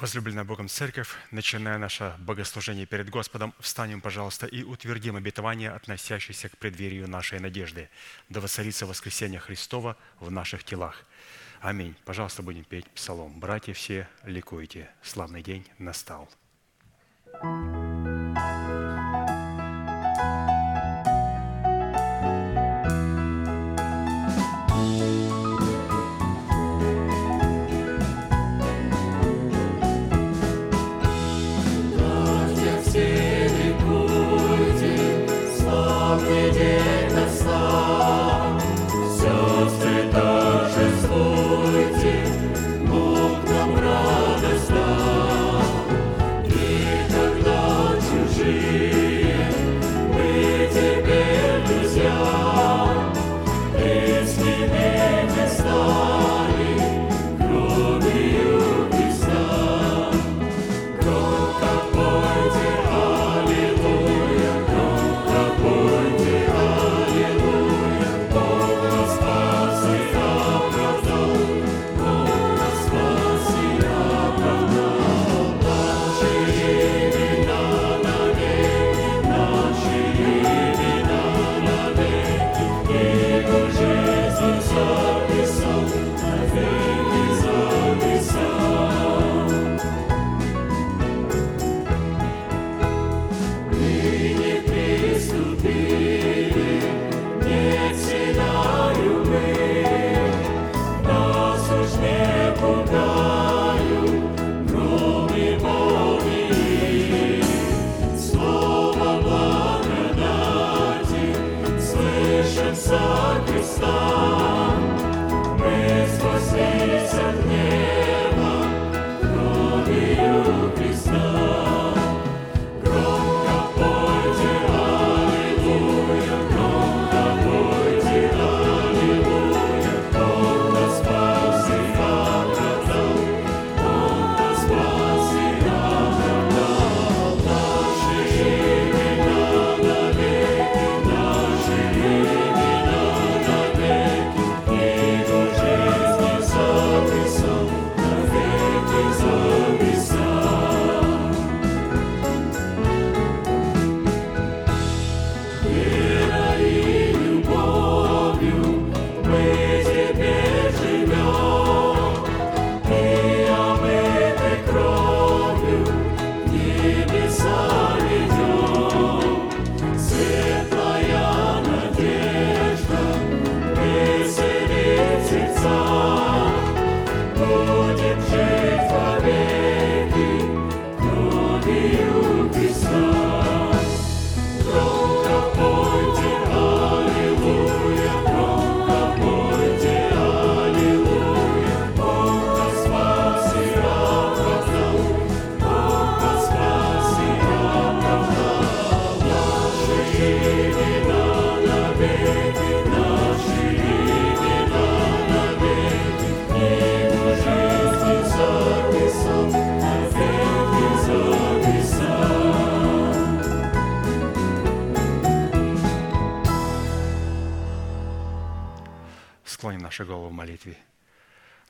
Возлюбленная Богом Церковь, начиная наше богослужение перед Господом, встанем, пожалуйста, и утвердим обетование, относящееся к преддверию нашей надежды, да воцарится воскресение Христова в наших телах. Аминь. Пожалуйста, будем петь псалом. Братья все, ликуйте. Славный день настал.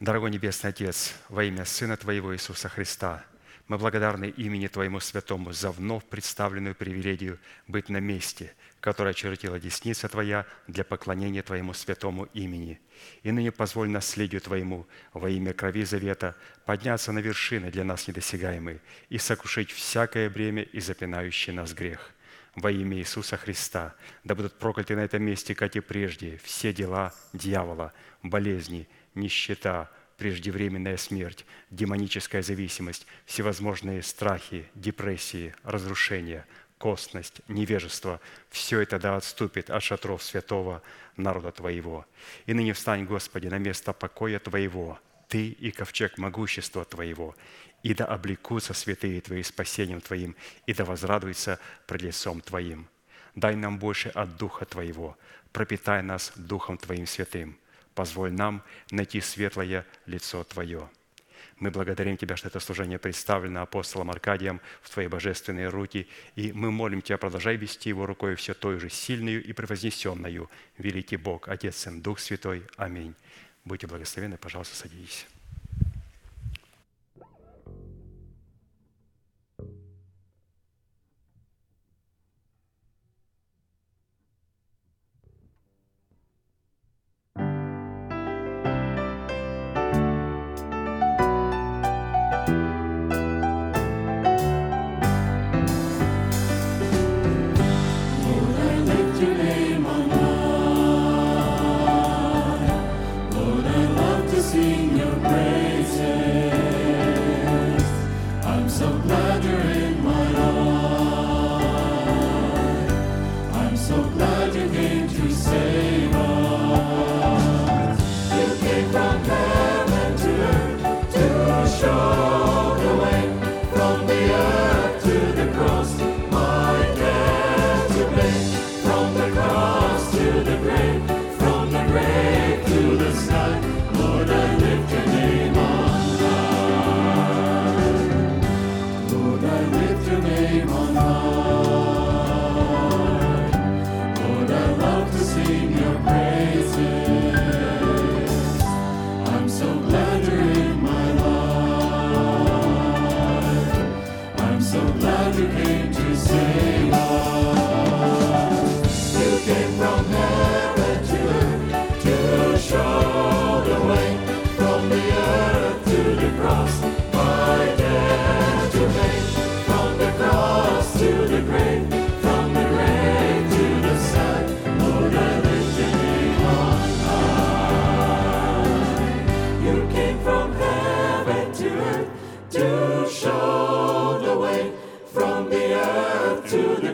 Дорогой Небесный Отец, во имя Сына Твоего Иисуса Христа, мы благодарны имени Твоему Святому за вновь представленную привилегию быть на месте, которое очертила десница Твоя для поклонения Твоему святому имени. И ныне позволь наследию Твоему во имя крови завета подняться на вершины для нас недосягаемые и сокрушить всякое бремя и запинающий нас грех. Во имя Иисуса Христа. Да будут прокляты на этом месте, как и прежде, все дела дьявола, болезни, нищета, преждевременная смерть, демоническая зависимость, всевозможные страхи, депрессии, разрушения, костность, невежество – все это да отступит от шатров святого народа Твоего. И ныне встань, Господи, на место покоя Твоего, Ты и ковчег могущества Твоего, и да облекутся святые Твои спасением Твоим, и да возрадуются пред лицом Твоим. Дай нам больше от Духа Твоего, пропитай нас Духом Твоим святым – позволь нам найти светлое лицо Твое. Мы благодарим Тебя, что это служение представлено апостолом Аркадием в Твои божественные руки, и мы молим Тебя, продолжай вести его рукой все той же сильную и превознесенную. Великий Бог, Отец, Сын, Дух Святой. Аминь. Будьте благословенны, пожалуйста, садитесь.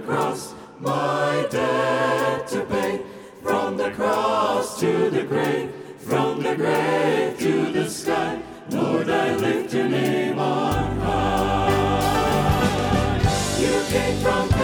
cross, my debt to pay. From the cross to the grave, from the grave to the sky, Lord, I lift your name on high. You came from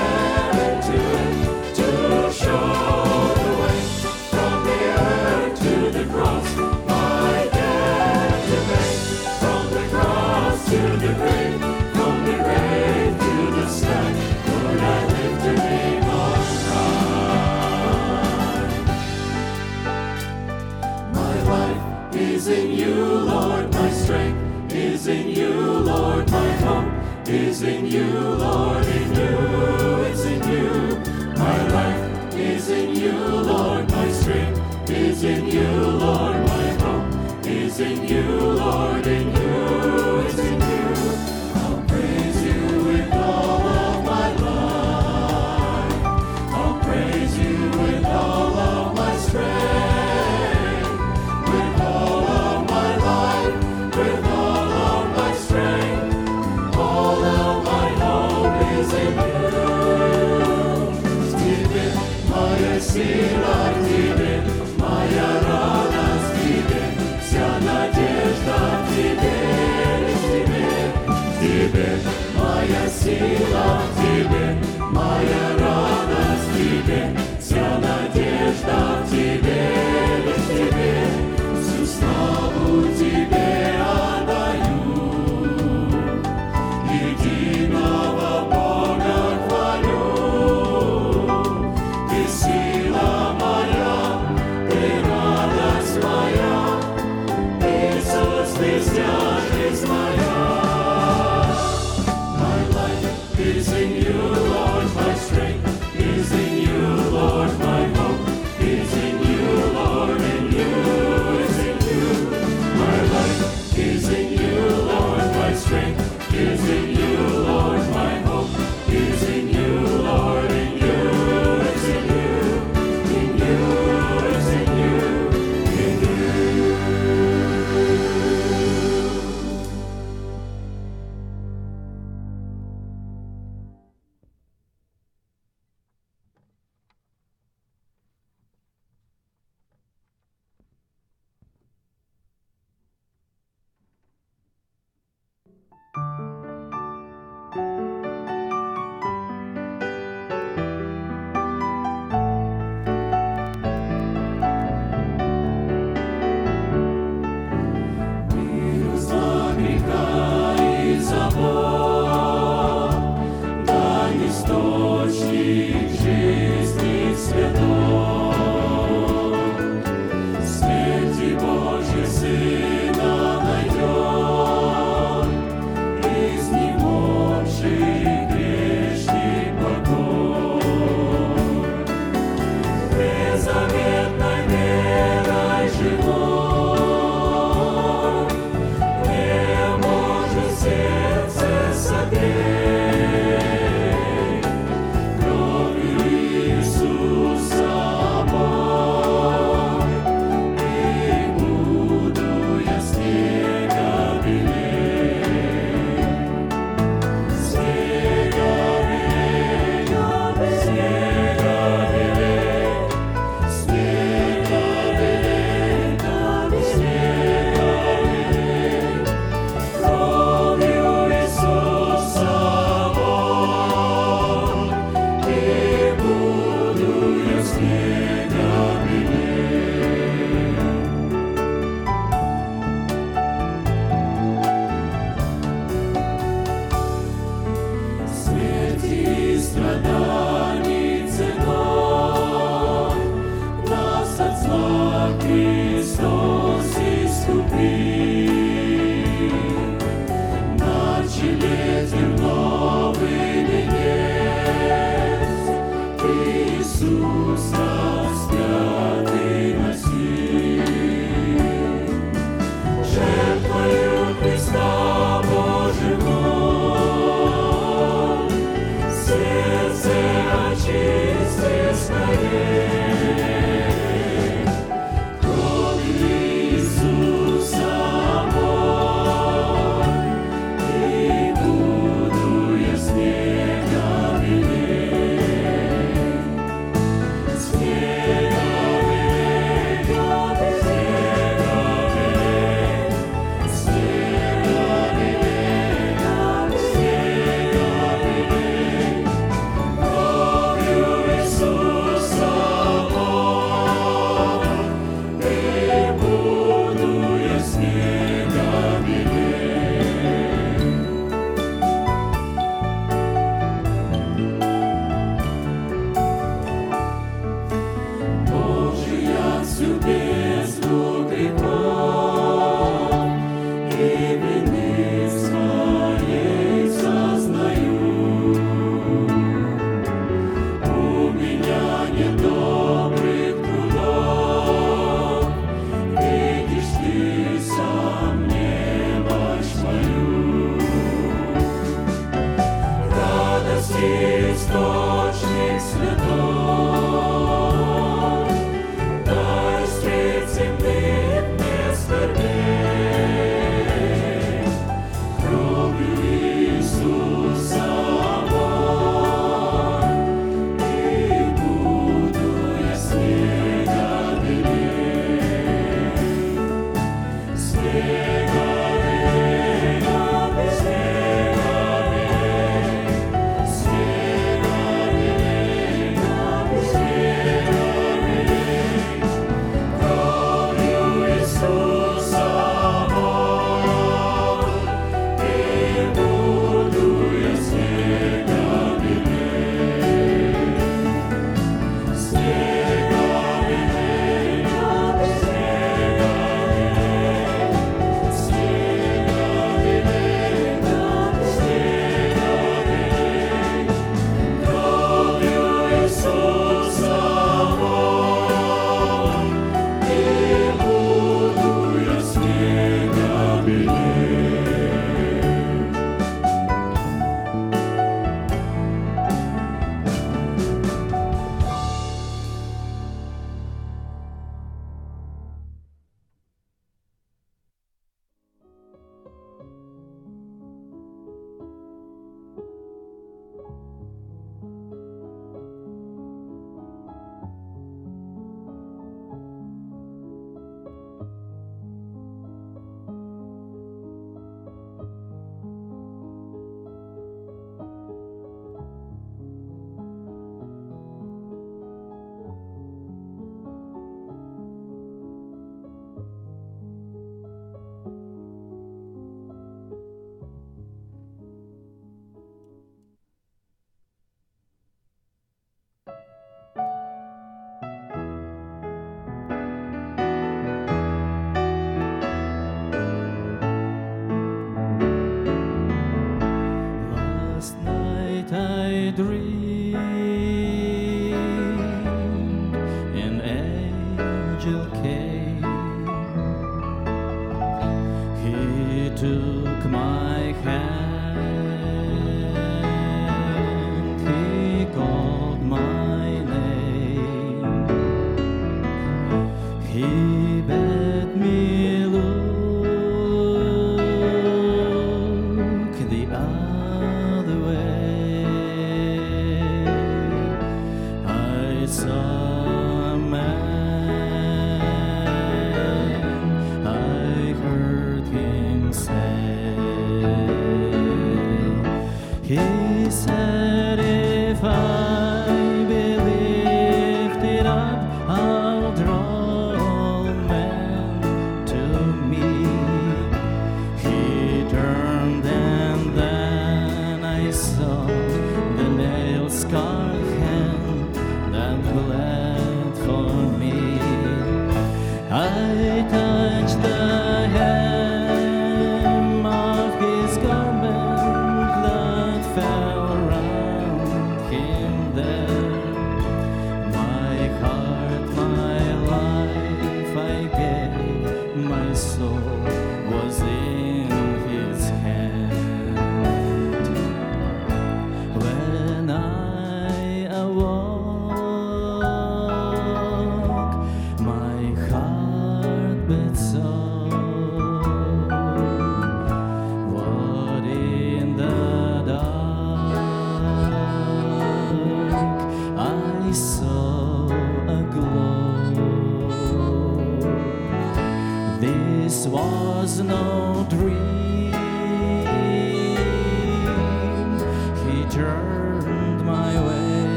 Христос искупил.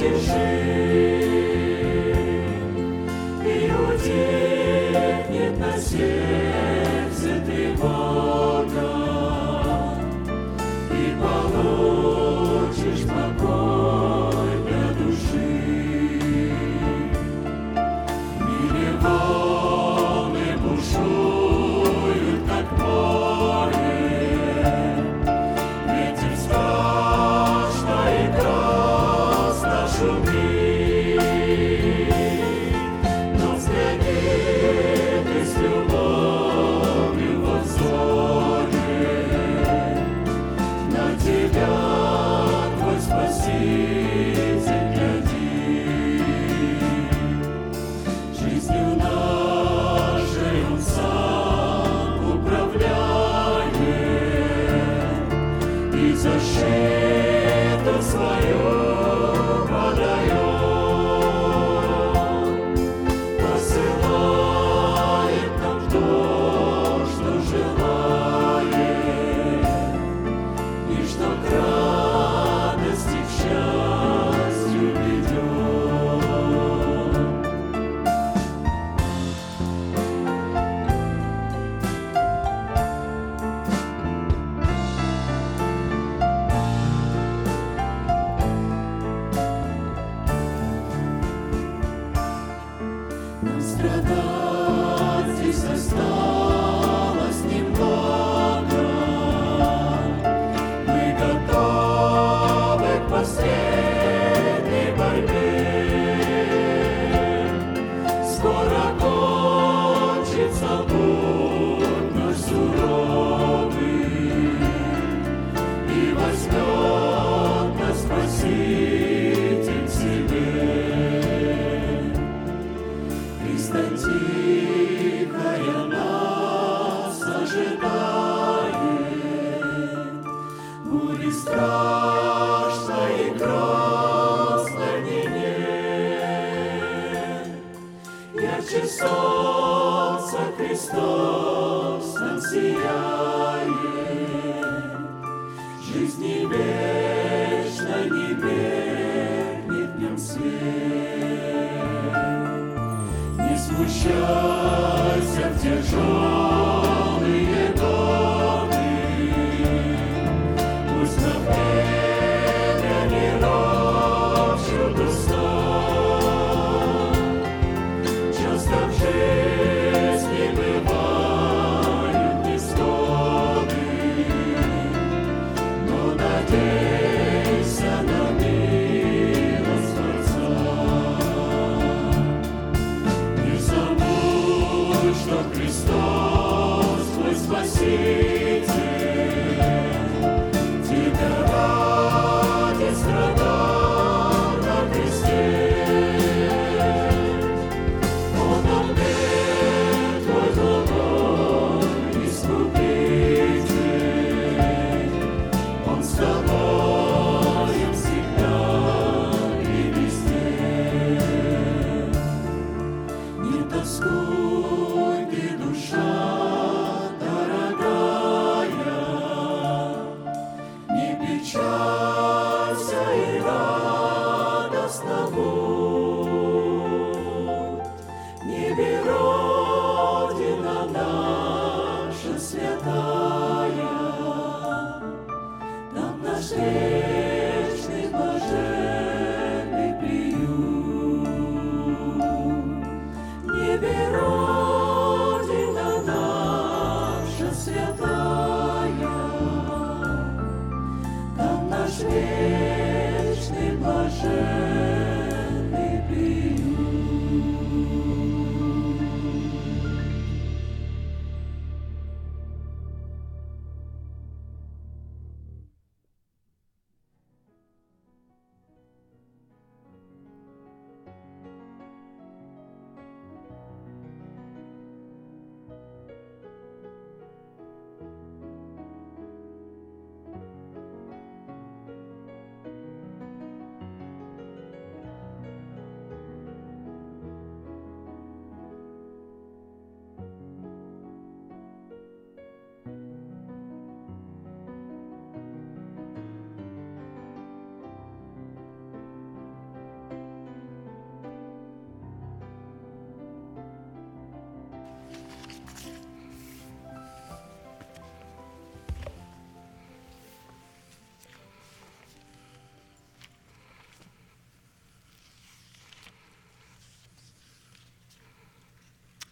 Молись в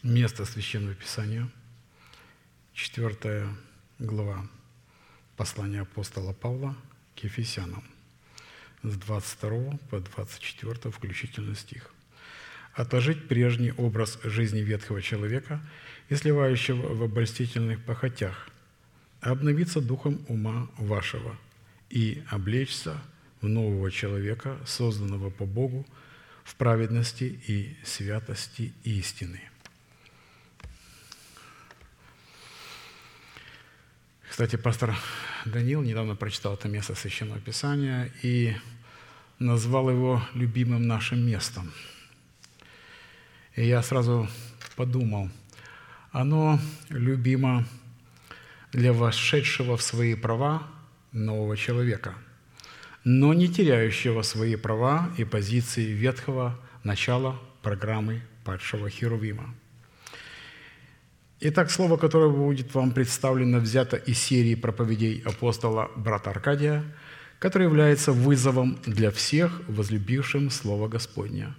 Место Священного Писания, 4 глава послания апостола Павла к Ефесянам, с 22 по 24 включительно стих. «Отложить прежний образ жизни ветхого человека и сливающего в обольстительных похотях, а обновиться духом ума вашего и облечься в нового человека, созданного по Богу в праведности и святости истины». Кстати, пастор Данил недавно прочитал это место Священного Писания и назвал его любимым нашим местом. И я сразу подумал, оно любимо для вошедшего в свои права нового человека, но не теряющего свои права и позиции ветхого начала программы падшего Херувима. Итак, слово, которое будет вам представлено, взято из серии проповедей апостола брата Аркадия, который является вызовом для всех, возлюбившим Слово Господне.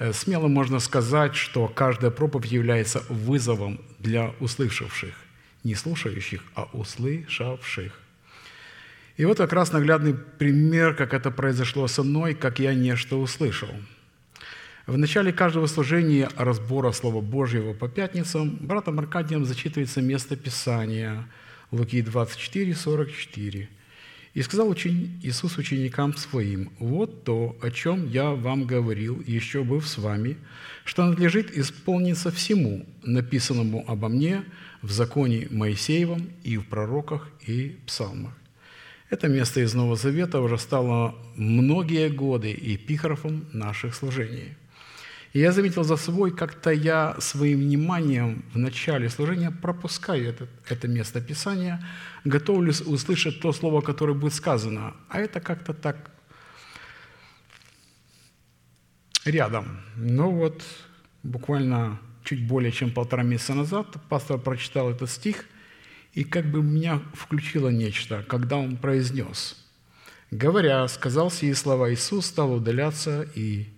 Э, Смело можно сказать, что каждая проповедь является вызовом для услышавших, не слушающих, а услышавших. И вот как раз наглядный пример, как это произошло со мной, как я нечто услышал. В начале каждого служения разбора Слова Божьего по пятницам братом Аркадием зачитывается место Писания Луки 24, 44. «И сказал учени- Иисус ученикам Своим, «Вот то, о чем я вам говорил, еще быв с вами, что надлежит исполниться всему, написанному обо мне в законе Моисеевом и в пророках и псалмах». Это место из Нового Завета уже стало многие годы эпиграфом наших служений. И я заметил за собой, как-то я своим вниманием в начале служения пропускаю это, это место Писания, готовлюсь услышать то слово, которое будет сказано. А это как-то так рядом. Ну вот, буквально чуть более чем полтора месяца назад пастор прочитал этот стих, и как бы меня включило нечто, когда он произнес. Говоря, сказал сии слова, Иисус стал удаляться, и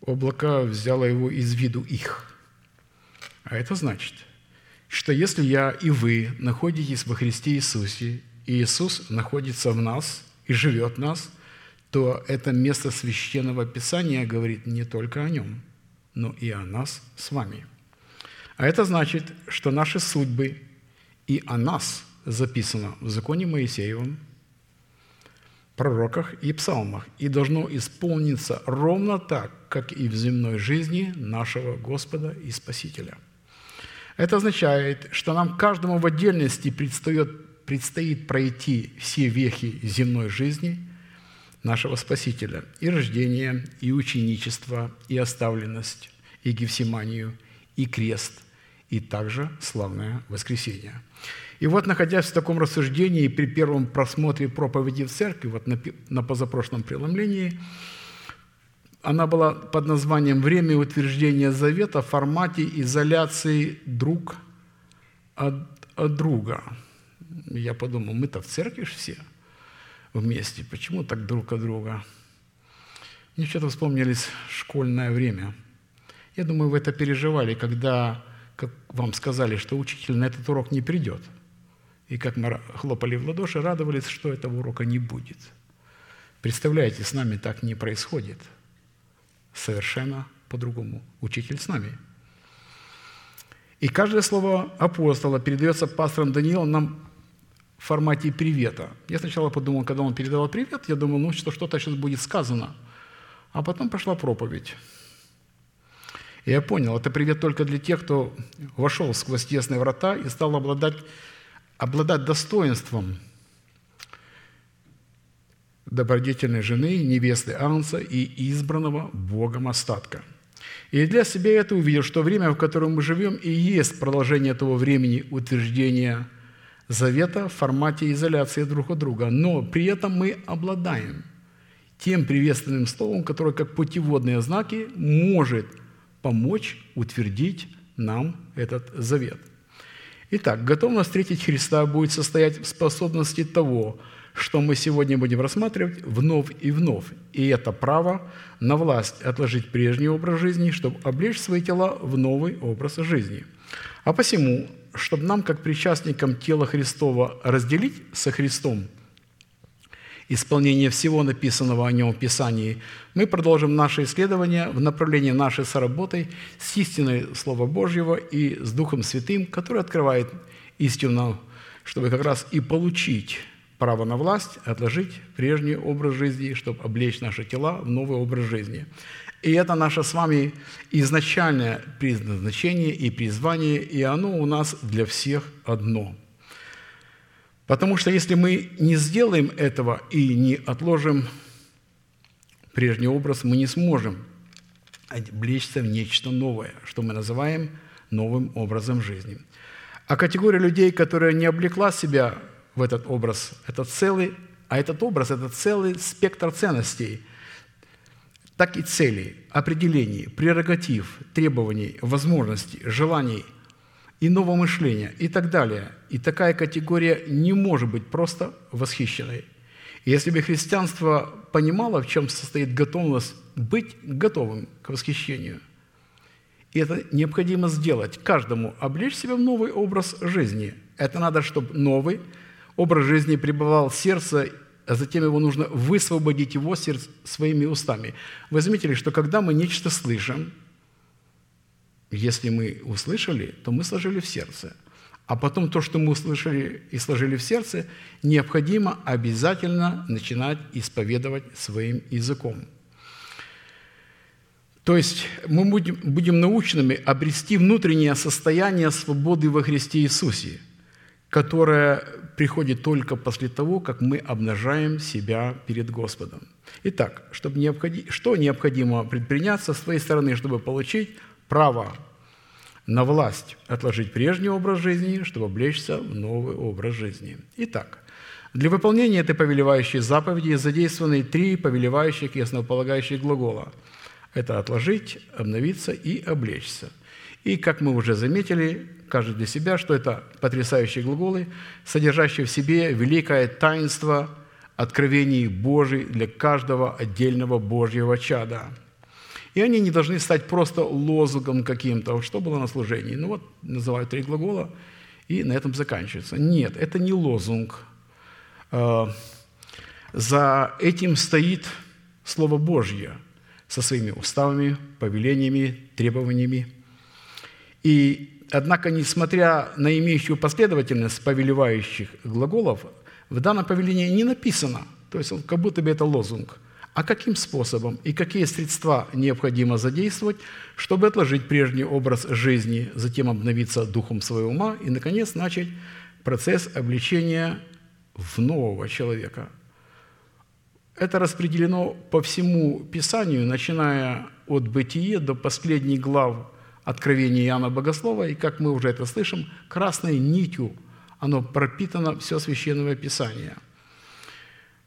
облако взяло его из виду их. А это значит, что если я и вы находитесь во Христе Иисусе, и Иисус находится в нас и живет в нас, то это место священного Писания говорит не только о нем, но и о нас с вами. А это значит, что наши судьбы и о нас записано в законе Моисеевом, пророках и псалмах, и должно исполниться ровно так, как и в земной жизни нашего Господа и Спасителя. Это означает, что нам каждому в отдельности предстоит, предстоит пройти все вехи земной жизни нашего Спасителя, и рождение, и ученичество, и оставленность, и Гефсиманию, и крест, и также славное воскресение – и вот, находясь в таком рассуждении при первом просмотре проповеди в церкви, вот на, на позапрошлом преломлении, она была под названием «Время утверждения завета в формате изоляции друг от, от друга». Я подумал, мы-то в церкви ж все вместе, почему так друг от друга? Мне что-то вспомнились школьное время. Я думаю, вы это переживали, когда как вам сказали, что учитель на этот урок не придет – и как мы хлопали в ладоши, радовались, что этого урока не будет. Представляете, с нами так не происходит. Совершенно по-другому. Учитель с нами. И каждое слово апостола передается пастором Даниилом нам в формате привета. Я сначала подумал, когда он передавал привет, я думал, ну что что-то сейчас будет сказано. А потом пошла проповедь. И я понял, это привет только для тех, кто вошел сквозь тесные врата и стал обладать обладать достоинством добродетельной жены, невесты Анса и избранного Богом остатка. И для себя это увидел, что время, в котором мы живем, и есть продолжение того времени утверждения завета в формате изоляции друг от друга. Но при этом мы обладаем тем приветственным словом, которое как путеводные знаки может помочь утвердить нам этот завет. Итак, готовность встретить Христа будет состоять в способности того, что мы сегодня будем рассматривать вновь и вновь. И это право на власть отложить прежний образ жизни, чтобы облечь свои тела в новый образ жизни. А посему, чтобы нам, как причастникам тела Христова, разделить со Христом исполнение всего написанного о нем в Писании, мы продолжим наше исследование в направлении нашей соработы с истиной Слова Божьего и с Духом Святым, который открывает истину, чтобы как раз и получить право на власть, отложить прежний образ жизни, чтобы облечь наши тела в новый образ жизни. И это наше с вами изначальное предназначение и призвание, и оно у нас для всех одно – Потому что если мы не сделаем этого и не отложим прежний образ, мы не сможем облечься в нечто новое, что мы называем новым образом жизни. А категория людей, которая не облекла себя в этот образ, это целый, а этот образ – это целый спектр ценностей, так и целей, определений, прерогатив, требований, возможностей, желаний – иного мышления и так далее. И такая категория не может быть просто восхищенной. И если бы христианство понимало, в чем состоит готовность быть готовым к восхищению, и это необходимо сделать каждому, облечь себя в новый образ жизни. Это надо, чтобы новый образ жизни пребывал в сердце а затем его нужно высвободить его сердце своими устами. Вы заметили, что когда мы нечто слышим, если мы услышали, то мы сложили в сердце. А потом то, что мы услышали и сложили в сердце, необходимо обязательно начинать исповедовать своим языком. То есть мы будем, будем научными обрести внутреннее состояние свободы во Христе Иисусе, которое приходит только после того, как мы обнажаем себя перед Господом. Итак, чтобы необходи... что необходимо предпринять со своей стороны, чтобы получить право на власть отложить прежний образ жизни, чтобы облечься в новый образ жизни. Итак, для выполнения этой повелевающей заповеди задействованы три повелевающих и основополагающих глагола. Это «отложить», «обновиться» и «облечься». И, как мы уже заметили, каждый для себя, что это потрясающие глаголы, содержащие в себе великое таинство откровений Божий для каждого отдельного Божьего чада – и они не должны стать просто лозунгом каким-то, что было на служении. Ну вот, называют три глагола, и на этом заканчивается. Нет, это не лозунг. А, за этим стоит Слово Божье со своими уставами, повелениями, требованиями. И, однако, несмотря на имеющую последовательность повелевающих глаголов, в данном повелении не написано, то есть как будто бы это лозунг – а каким способом и какие средства необходимо задействовать, чтобы отложить прежний образ жизни, затем обновиться духом своего ума и, наконец, начать процесс обличения в нового человека. Это распределено по всему Писанию, начиная от Бытия до последних глав Откровения Иоанна Богослова, и, как мы уже это слышим, красной нитью оно пропитано все Священное Писание –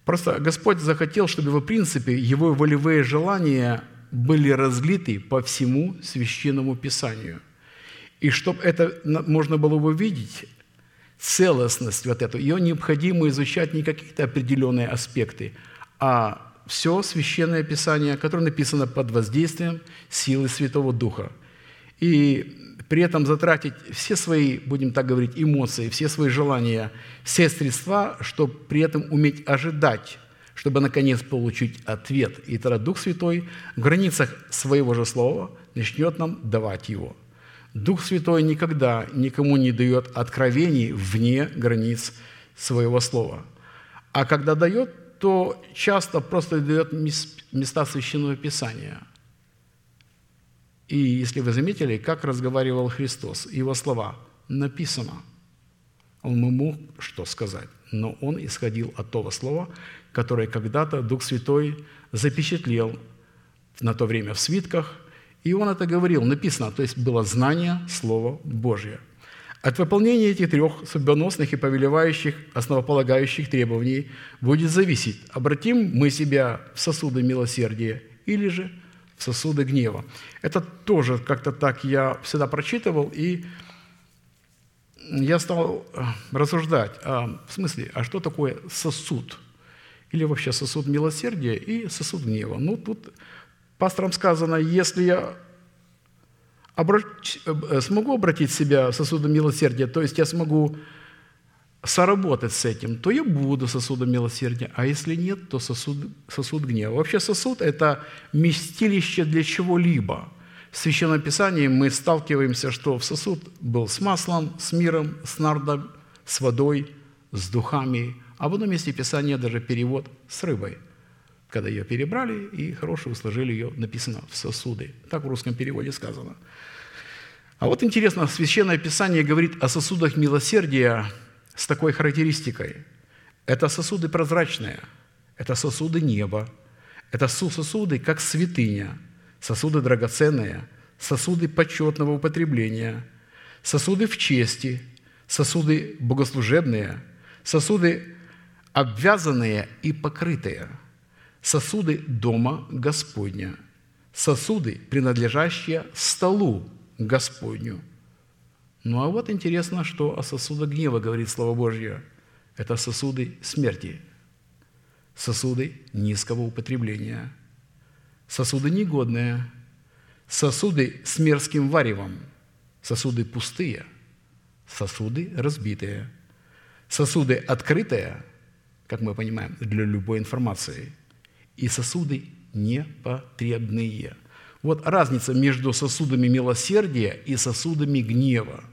Просто Господь захотел, чтобы, в принципе, Его волевые желания были разлиты по всему Священному Писанию. И чтобы это можно было увидеть, целостность вот эту, ее необходимо изучать не какие-то определенные аспекты, а все Священное Писание, которое написано под воздействием силы Святого Духа. И при этом затратить все свои, будем так говорить, эмоции, все свои желания, все средства, чтобы при этом уметь ожидать, чтобы наконец получить ответ. И тогда Дух Святой в границах своего же слова начнет нам давать его. Дух Святой никогда никому не дает откровений вне границ своего слова. А когда дает, то часто просто дает места Священного Писания – и если вы заметили, как разговаривал Христос, его слова написано. Он мог что сказать, но он исходил от того слова, которое когда-то Дух Святой запечатлел на то время в свитках, и он это говорил, написано, то есть было знание Слова Божье. От выполнения этих трех судьбоносных и повелевающих, основополагающих требований будет зависеть, обратим мы себя в сосуды милосердия или же сосуды гнева. Это тоже как-то так я всегда прочитывал, и я стал э, рассуждать, а, в смысле, а что такое сосуд? Или вообще сосуд милосердия и сосуд гнева? Ну, тут пасторам сказано, если я обращ... Э, смогу обратить себя сосудом милосердия, то есть я смогу соработать с этим, то я буду сосудом милосердия, а если нет, то сосуд, сосуд гнева. Вообще сосуд – это местилище для чего-либо. В Священном Писании мы сталкиваемся, что в сосуд был с маслом, с миром, с нардом, с водой, с духами, а в одном месте Писания даже перевод с рыбой. Когда ее перебрали и хорошо сложили ее, написано в сосуды. Так в русском переводе сказано. А вот интересно, Священное Писание говорит о сосудах милосердия – с такой характеристикой. Это сосуды прозрачные, это сосуды неба, это сосуды как святыня, сосуды драгоценные, сосуды почетного употребления, сосуды в чести, сосуды богослужебные, сосуды обвязанные и покрытые, сосуды дома Господня, сосуды, принадлежащие столу Господню – ну а вот интересно, что о сосудах гнева говорит Слово Божье. Это сосуды смерти, сосуды низкого употребления, сосуды негодные, сосуды с мерзким варевом, сосуды пустые, сосуды разбитые, сосуды открытые, как мы понимаем, для любой информации. И сосуды непотребные. Вот разница между сосудами милосердия и сосудами гнева.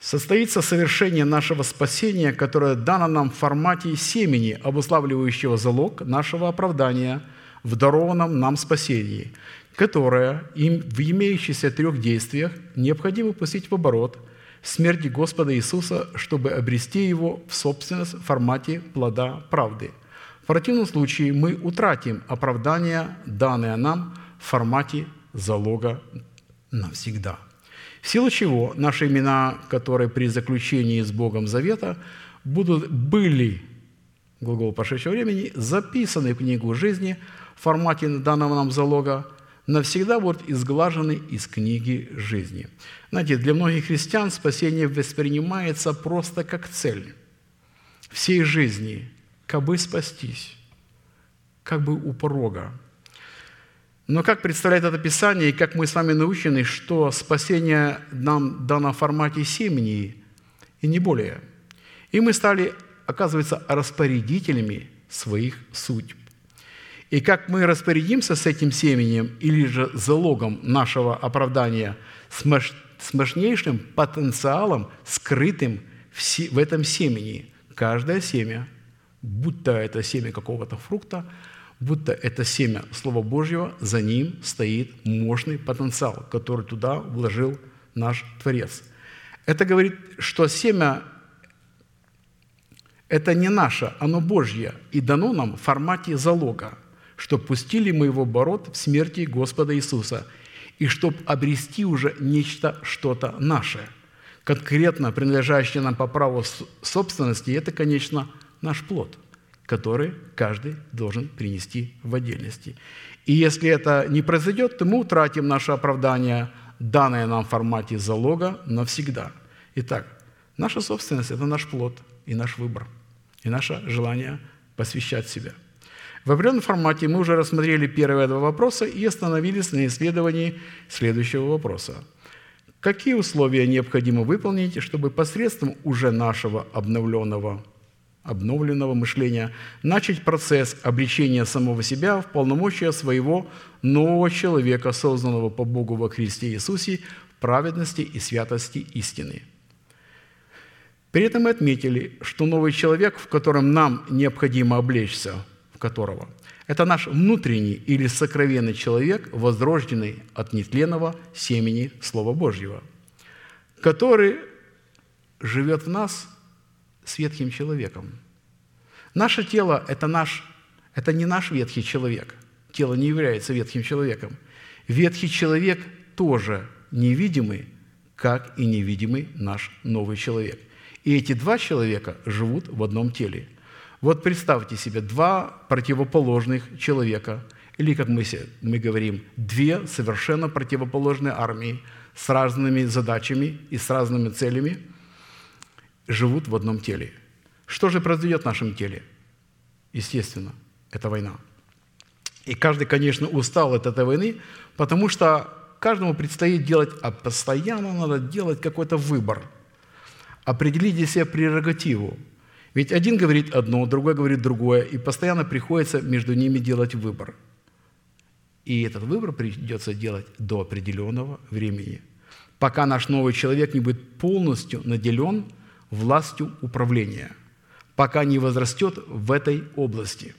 Состоится совершение нашего спасения, которое дано нам в формате семени, обуславливающего залог нашего оправдания в дарованном нам спасении, которое им в имеющихся трех действиях необходимо пустить в оборот смерти Господа Иисуса, чтобы обрести его в собственность в формате плода правды – в противном случае мы утратим оправдание, данное нам в формате залога навсегда. В силу чего наши имена, которые при заключении с Богом завета будут, были, глагол прошедшего времени, записаны в книгу жизни в формате данного нам залога, навсегда будут изглажены из книги жизни. Знаете, для многих христиан спасение воспринимается просто как цель всей жизни – как бы спастись, как бы у порога. Но как представляет это Писание, и как мы с вами научены, что спасение нам дано в формате семени, и не более. И мы стали, оказывается, распорядителями своих судьб. И как мы распорядимся с этим семенем или же залогом нашего оправдания с мощнейшим потенциалом, скрытым в этом семени. Каждое семя – будь то это семя какого-то фрукта, будь то это семя Слова Божьего, за ним стоит мощный потенциал, который туда вложил наш Творец. Это говорит, что семя – это не наше, оно Божье, и дано нам в формате залога, что пустили мы его оборот в смерти Господа Иисуса, и чтобы обрести уже нечто, что-то наше, конкретно принадлежащее нам по праву собственности, это, конечно, наш плод, который каждый должен принести в отдельности. И если это не произойдет, то мы утратим наше оправдание, данное нам в формате залога навсегда. Итак, наша собственность – это наш плод и наш выбор, и наше желание посвящать себя. В определенном формате мы уже рассмотрели первые два вопроса и остановились на исследовании следующего вопроса. Какие условия необходимо выполнить, чтобы посредством уже нашего обновленного обновленного мышления, начать процесс обречения самого себя в полномочия своего нового человека, созданного по Богу во Христе Иисусе, в праведности и святости истины. При этом мы отметили, что новый человек, в котором нам необходимо облечься, в которого, это наш внутренний или сокровенный человек, возрожденный от нетленного семени Слова Божьего, который живет в нас – с ветхим человеком. Наше тело – это, наш, это не наш ветхий человек. Тело не является ветхим человеком. Ветхий человек тоже невидимый, как и невидимый наш новый человек. И эти два человека живут в одном теле. Вот представьте себе два противоположных человека, или, как мы, мы говорим, две совершенно противоположные армии с разными задачами и с разными целями – живут в одном теле. Что же произойдет в нашем теле? Естественно, это война. И каждый, конечно, устал от этой войны, потому что каждому предстоит делать, а постоянно надо делать какой-то выбор. Определить для себя прерогативу. Ведь один говорит одно, другой говорит другое, и постоянно приходится между ними делать выбор. И этот выбор придется делать до определенного времени, пока наш новый человек не будет полностью наделен – властью управления, пока не возрастет в этой области.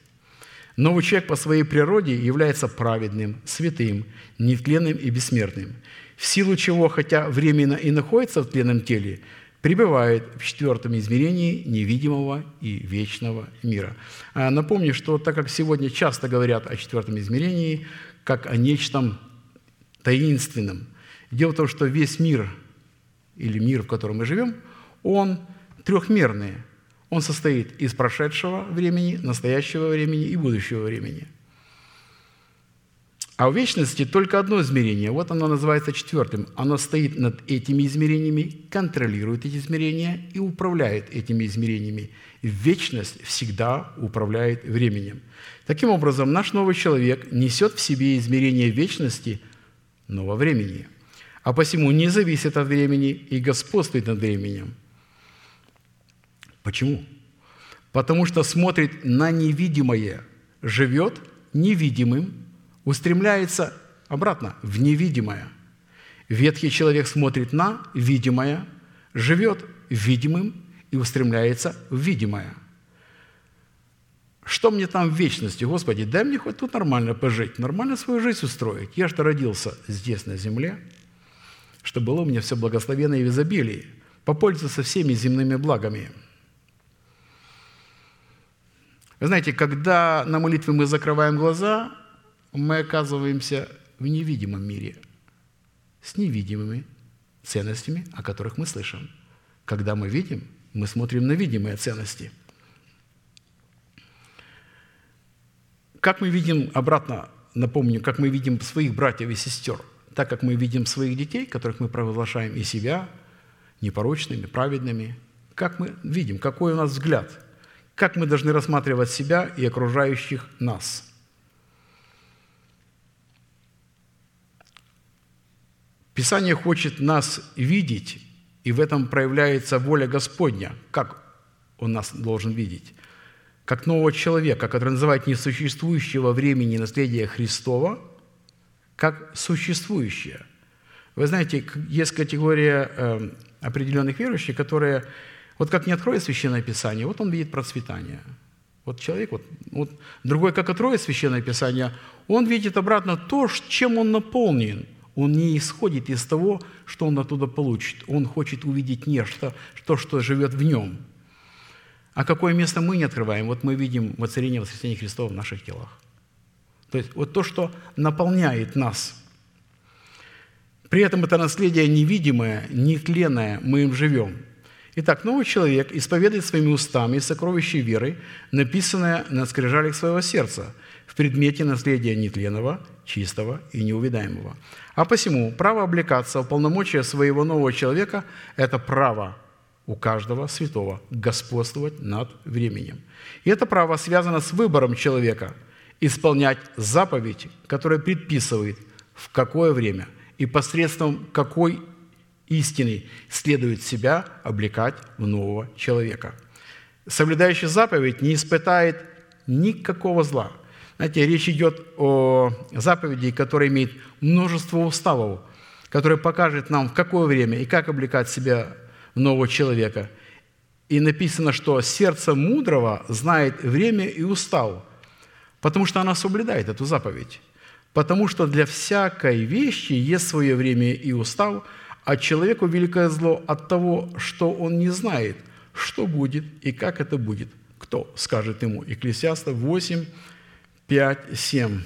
Новый человек по своей природе является праведным, святым, нетленным и бессмертным, в силу чего, хотя временно и находится в тленном теле, пребывает в четвертом измерении невидимого и вечного мира. А напомню, что так как сегодня часто говорят о четвертом измерении, как о нечто таинственном, дело в том, что весь мир или мир, в котором мы живем – он трехмерный. Он состоит из прошедшего времени, настоящего времени и будущего времени. А в вечности только одно измерение, вот оно называется четвертым. Оно стоит над этими измерениями, контролирует эти измерения и управляет этими измерениями. Вечность всегда управляет временем. Таким образом, наш новый человек несет в себе измерение вечности, но во времени. А посему не зависит от времени и господствует над временем – Почему? потому что смотрит на невидимое, живет невидимым, устремляется обратно в невидимое. Ветхий человек смотрит на видимое, живет видимым и устремляется в видимое. Что мне там в вечности, Господи? Дай мне хоть тут нормально пожить, нормально свою жизнь устроить. Я же родился здесь, на земле, чтобы было у меня все благословенно и в изобилии, попользоваться всеми земными благами. Вы знаете, когда на молитве мы закрываем глаза, мы оказываемся в невидимом мире с невидимыми ценностями, о которых мы слышим. Когда мы видим, мы смотрим на видимые ценности. Как мы видим, обратно напомню, как мы видим своих братьев и сестер, так как мы видим своих детей, которых мы провозглашаем и себя непорочными, праведными, как мы видим, какой у нас взгляд, как мы должны рассматривать себя и окружающих нас – Писание хочет нас видеть, и в этом проявляется воля Господня. Как Он нас должен видеть? Как нового человека, который называет несуществующего времени наследия Христова, как существующее. Вы знаете, есть категория э, определенных верующих, которые, вот как не откроет Священное Писание, вот он видит процветание. Вот человек, вот, вот другой, как откроет Священное Писание, он видит обратно то, чем он наполнен – он не исходит из того, что он оттуда получит. Он хочет увидеть нечто, то, что живет в нем. А какое место мы не открываем? Вот мы видим воцарение воскресения Христова в наших телах. То есть вот то, что наполняет нас. При этом это наследие невидимое, нетленное, мы им живем. Итак, новый человек исповедует своими устами сокровище веры, написанное на скрижалях своего сердца, в предмете наследия нетленного, чистого и неувидаемого. А посему право облекаться в полномочия своего нового человека – это право у каждого святого господствовать над временем. И это право связано с выбором человека исполнять заповедь, которая предписывает, в какое время и посредством какой истины следует себя облекать в нового человека. Соблюдающий заповедь не испытает никакого зла – знаете, речь идет о заповеди, которая имеет множество уставов, которая покажет нам, в какое время и как облекать себя в нового человека. И написано, что сердце мудрого знает время и устав, потому что она соблюдает эту заповедь. Потому что для всякой вещи есть свое время и устав, а человеку великое зло от того, что он не знает, что будет и как это будет. Кто скажет ему? Экклесиаста 8, 5, 7.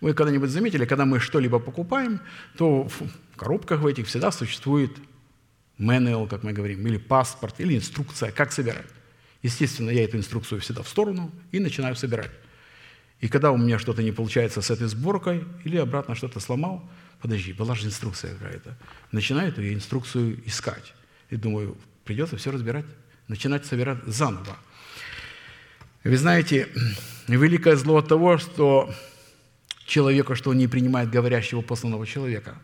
Вы когда-нибудь заметили, когда мы что-либо покупаем, то в коробках в этих всегда существует manual, как мы говорим, или паспорт, или инструкция, как собирать. Естественно, я эту инструкцию всегда в сторону и начинаю собирать. И когда у меня что-то не получается с этой сборкой, или обратно что-то сломал, подожди, была же инструкция какая-то. Начинаю эту инструкцию искать. И думаю, придется все разбирать, начинать собирать заново. Вы знаете, великое зло от того, что человека, что он не принимает говорящего посланного человека.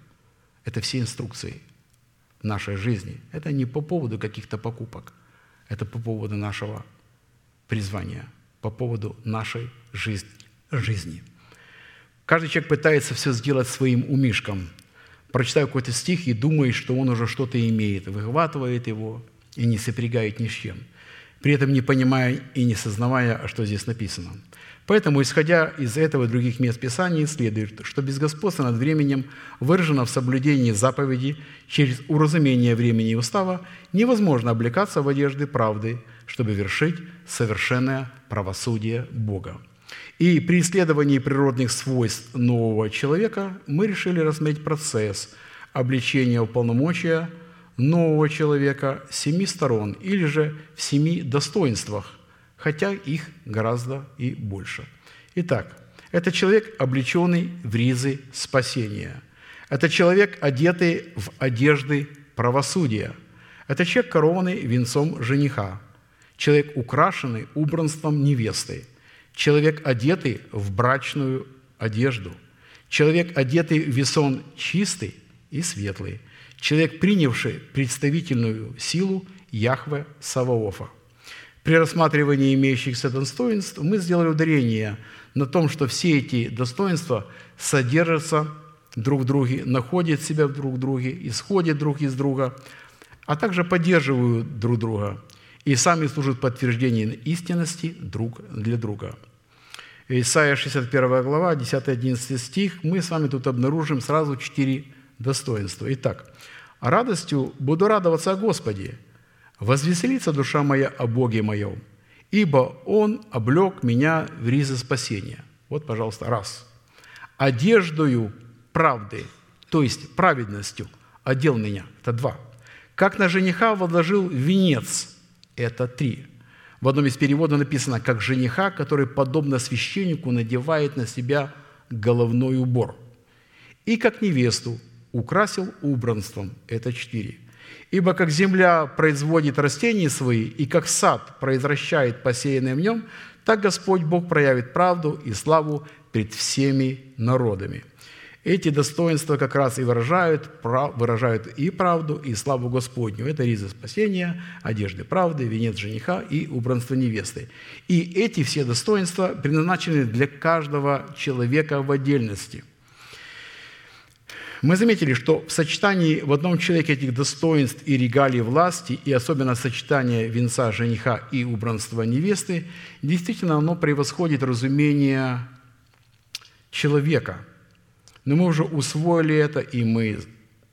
Это все инструкции нашей жизни. Это не по поводу каких-то покупок. Это по поводу нашего призвания, по поводу нашей жизни. жизни. Каждый человек пытается все сделать своим умишком. Прочитаю какой-то стих и думает, что он уже что-то имеет, выхватывает его и не сопрягает ни с чем, при этом не понимая и не сознавая, что здесь написано – Поэтому, исходя из этого и других мест Писания, следует, что безгосподство над временем выражено в соблюдении заповеди через уразумение времени и устава, невозможно облекаться в одежды правды, чтобы вершить совершенное правосудие Бога. И при исследовании природных свойств нового человека мы решили рассмотреть процесс обличения уполномочия нового человека с семи сторон или же в семи достоинствах, хотя их гораздо и больше. Итак, это человек, облеченный в ризы спасения. Это человек, одетый в одежды правосудия. Это человек, корованный венцом жениха. Человек, украшенный убранством невесты. Человек, одетый в брачную одежду. Человек, одетый в весон чистый и светлый. Человек, принявший представительную силу Яхве Саваофа. При рассматривании имеющихся достоинств мы сделали ударение на том, что все эти достоинства содержатся друг в друге, находят себя друг в друге, исходят друг из друга, а также поддерживают друг друга и сами служат подтверждением истинности друг для друга. Исайя 61 глава, 10-11 стих, мы с вами тут обнаружим сразу четыре достоинства. Итак, «Радостью буду радоваться о Господе, возвеселится душа моя о Боге моем, ибо Он облег меня в ризы спасения». Вот, пожалуйста, раз. «Одеждою правды, то есть праведностью, одел меня». Это два. «Как на жениха возложил венец». Это три. В одном из переводов написано «как жениха, который, подобно священнику, надевает на себя головной убор». И как невесту украсил убранством. Это четыре. Ибо как земля производит растения свои, и как сад произвращает посеянное в нем, так Господь Бог проявит правду и славу пред всеми народами. Эти достоинства как раз и выражают, выражают и правду, и славу Господню. Это ризы спасения, одежды правды, венец жениха и убранство невесты. И эти все достоинства предназначены для каждого человека в отдельности – мы заметили, что в сочетании в одном человеке этих достоинств и регалий власти, и особенно сочетание венца жениха и убранства невесты, действительно оно превосходит разумение человека. Но мы уже усвоили это, и мы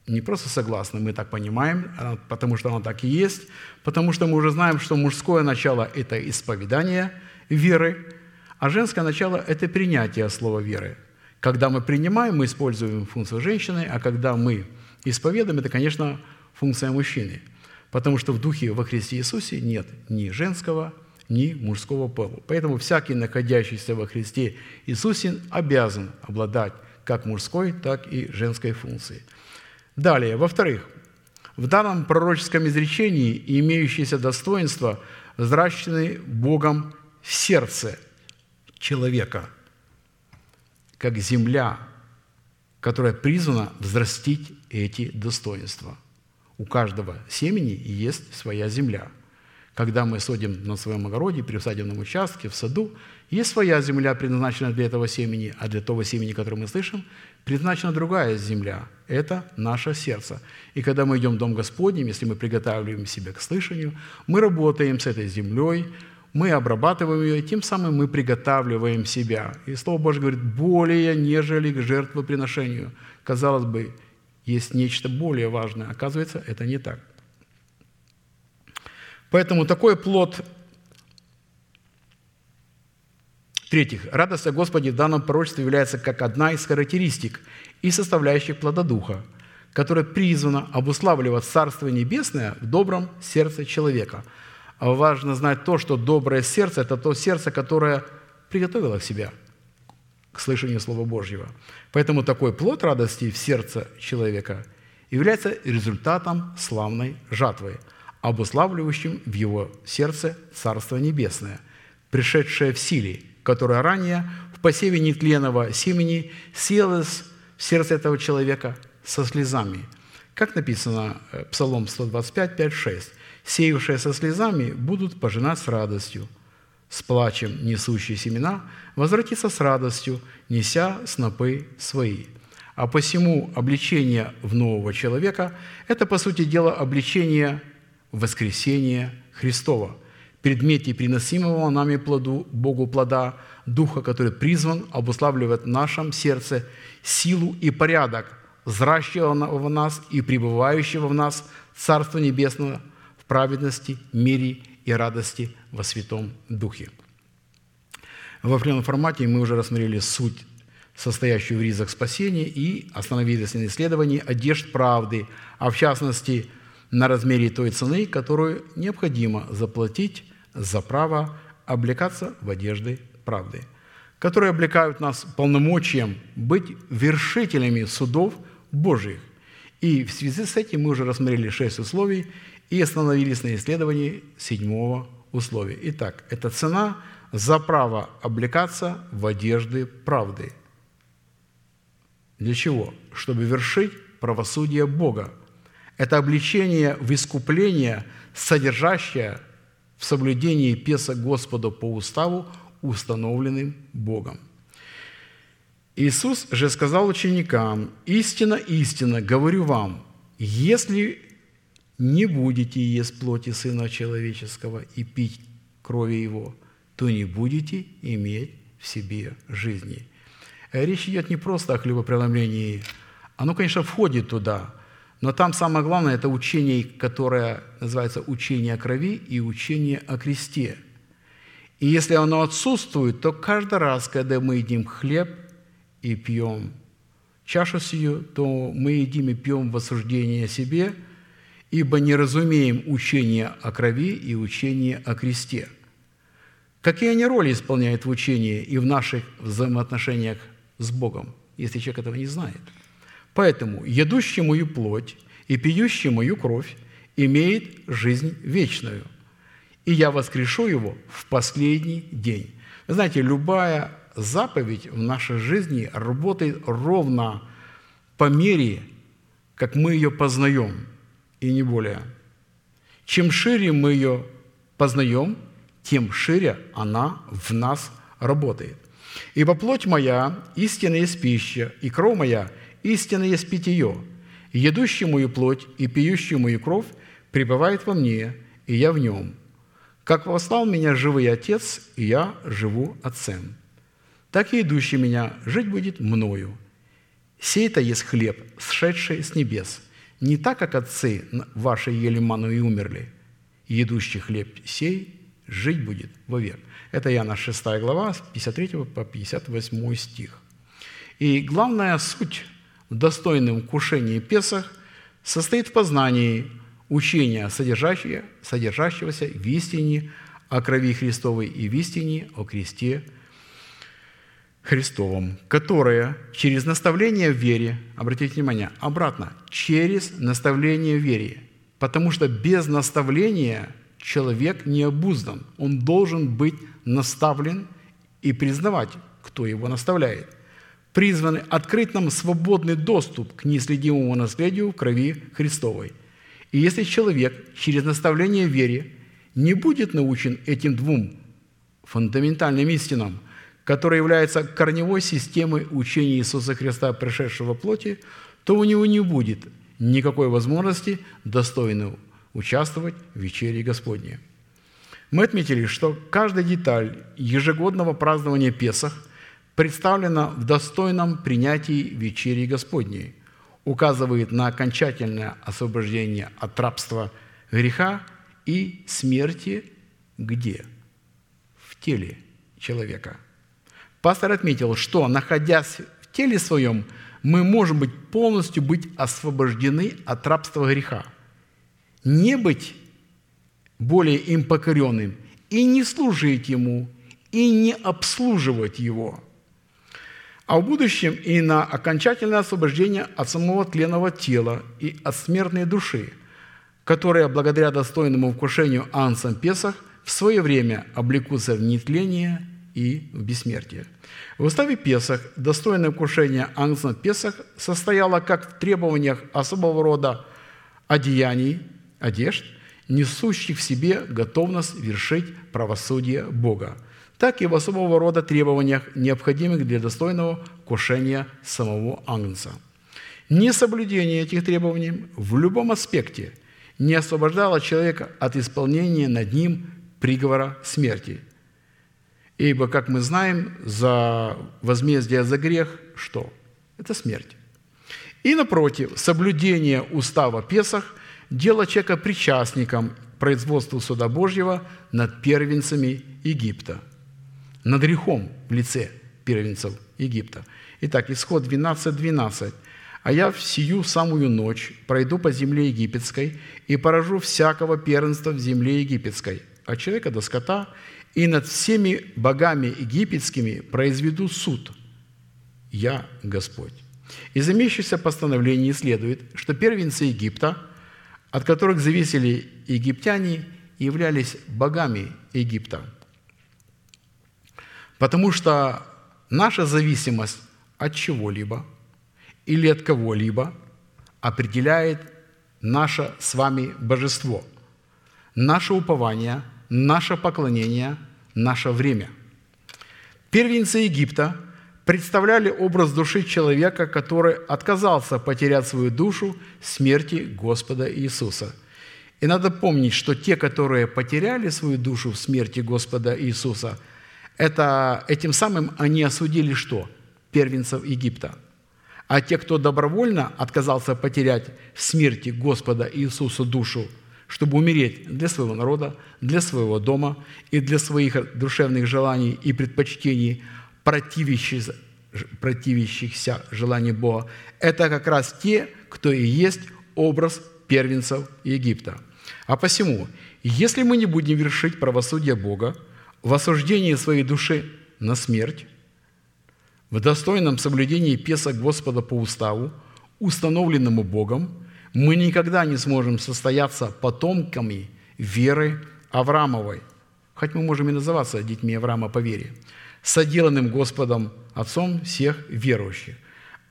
не просто согласны, мы так понимаем, а потому что оно так и есть, потому что мы уже знаем, что мужское начало – это исповедание веры, а женское начало – это принятие слова веры – когда мы принимаем, мы используем функцию женщины, а когда мы исповедуем, это, конечно, функция мужчины. Потому что в Духе во Христе Иисусе нет ни женского, ни мужского пола. Поэтому всякий, находящийся во Христе Иисусе, обязан обладать как мужской, так и женской функцией. Далее, во-вторых, в данном пророческом изречении имеющиеся достоинства взращены Богом в сердце человека – как земля, которая призвана взрастить эти достоинства. У каждого семени есть своя земля. Когда мы садим на своем огороде, при садебном участке, в саду, есть своя земля, предназначенная для этого семени, а для того семени, которое мы слышим, предназначена другая земля. Это наше сердце. И когда мы идем в Дом Господним, если мы приготавливаем себя к слышанию, мы работаем с этой землей, мы обрабатываем ее, и тем самым мы приготавливаем себя. И Слово Божье говорит, более, нежели к жертвоприношению. Казалось бы, есть нечто более важное. Оказывается, это не так. Поэтому такой плод В-третьих, радость о Господе в данном пророчестве является как одна из характеристик и составляющих плода Духа, которая призвана обуславливать Царство Небесное в добром сердце человека – а важно знать то, что доброе сердце – это то сердце, которое приготовило себя к слышанию Слова Божьего. Поэтому такой плод радости в сердце человека является результатом славной жатвы, обуславливающим в его сердце Царство Небесное, пришедшее в силе, которое ранее в посеве нетленного семени селось в сердце этого человека со слезами. Как написано э, Псалом 125, 5, 6 сеявшие со слезами, будут пожинать с радостью. С плачем несущие семена возвратится с радостью, неся снопы свои. А посему обличение в нового человека – это, по сути дела, обличение воскресения Христова, предмете приносимого нами плоду, Богу плода, Духа, который призван обуславливать в нашем сердце силу и порядок, взращиваемого в нас и пребывающего в нас Царство Небесного – праведности, мире и радости во Святом Духе. В определенном формате мы уже рассмотрели суть, состоящую в ризах спасения, и остановились на исследовании одежд правды, а в частности на размере той цены, которую необходимо заплатить за право облекаться в одежды правды, которые облекают нас полномочием быть вершителями судов Божьих. И в связи с этим мы уже рассмотрели шесть условий и остановились на исследовании седьмого условия. Итак, это цена за право облекаться в одежды правды. Для чего? Чтобы вершить правосудие Бога. Это обличение в искупление, содержащее в соблюдении Песа Господа по уставу, установленным Богом. Иисус же сказал ученикам, «Истина, истина, говорю вам, если не будете есть плоти Сына Человеческого и пить крови Его, то не будете иметь в себе жизни». Речь идет не просто о хлебопреломлении. Оно, конечно, входит туда, но там самое главное – это учение, которое называется учение о крови и учение о кресте. И если оно отсутствует, то каждый раз, когда мы едим хлеб и пьем чашу сию, то мы едим и пьем в осуждение о себе, ибо не разумеем учение о крови и учение о кресте. Какие они роли исполняют в учении и в наших взаимоотношениях с Богом, если человек этого не знает? Поэтому едущий мою плоть и пьющий мою кровь имеет жизнь вечную, и я воскрешу его в последний день. Вы знаете, любая заповедь в нашей жизни работает ровно по мере, как мы ее познаем, и не более. Чем шире мы ее познаем, тем шире она в нас работает. Ибо плоть моя – истинная есть пища, и кровь моя – истинная есть питье. Едущий мою плоть и пьющий мою кровь пребывает во мне, и я в нем. Как послал меня живый Отец, и я живу Отцем. Так и идущий меня жить будет мною. Сей-то есть хлеб, сшедший с небес. Не так, как отцы ваши ели ману и умерли. Едущий хлеб сей жить будет вовек. Это Иоанна 6 глава, с 53 по 58 стих. И главная суть в достойном кушении Песах состоит в познании учения, содержащегося в истине о крови Христовой и в истине о кресте Христовом, которое через наставление в вере, обратите внимание, обратно, через наставление в вере, потому что без наставления человек не обуздан, он должен быть наставлен и признавать, кто его наставляет. Призваны открыть нам свободный доступ к неследимому наследию в крови Христовой. И если человек через наставление в вере не будет научен этим двум фундаментальным истинам, которые являются корневой системой учения Иисуса Христа, пришедшего в плоти, то у него не будет никакой возможности достойно участвовать в вечере Господней. Мы отметили, что каждая деталь ежегодного празднования Песах представлена в достойном принятии вечери Господней, указывает на окончательное освобождение от рабства греха и смерти где? В теле человека. Пастор отметил, что, находясь в теле своем, мы можем быть полностью быть освобождены от рабства греха. Не быть более им покоренным, и не служить ему, и не обслуживать его. А в будущем и на окончательное освобождение от самого тленного тела и от смертной души, которая благодаря достойному вкушению Ансом Песах в свое время облекутся в нетление и в бессмертие. В уставе Песах достойное вкушение Ансом Песах состояло как в требованиях особого рода одеяний, одежд, несущих в себе готовность вершить правосудие Бога, так и в особого рода требованиях, необходимых для достойного кушения самого Агнца. Несоблюдение этих требований в любом аспекте не освобождало человека от исполнения над ним приговора смерти. Ибо, как мы знаем, за возмездие за грех что? Это смерть. И напротив, соблюдение устава Песах – дело человека причастником к производству суда Божьего над первенцами Египта, над грехом в лице первенцев Египта. Итак, исход 12.12. 12. «А я в сию самую ночь пройду по земле египетской и поражу всякого первенства в земле египетской, от человека до скота, и над всеми богами египетскими произведу суд. Я Господь». Из имеющихся постановлений следует, что первенцы Египта – от которых зависели египтяне, являлись богами Египта. Потому что наша зависимость от чего-либо или от кого-либо определяет наше с вами божество. Наше упование наше поклонение, наше время. Первенцы Египта представляли образ души человека, который отказался потерять свою душу смерти Господа Иисуса. И надо помнить, что те, которые потеряли свою душу в смерти Господа Иисуса, это, этим самым они осудили что? Первенцев Египта. А те, кто добровольно отказался потерять в смерти Господа Иисуса душу, чтобы умереть для своего народа, для своего дома и для своих душевных желаний и предпочтений, противящихся, противящихся желанию Бога, это как раз те, кто и есть образ первенцев Египта. А посему, если мы не будем вершить правосудие Бога в осуждении своей души на смерть, в достойном соблюдении Песа Господа по уставу, установленному Богом, мы никогда не сможем состояться потомками веры Авраамовой, хоть мы можем и называться детьми Авраама по вере, соделанным Господом Отцом всех верующих.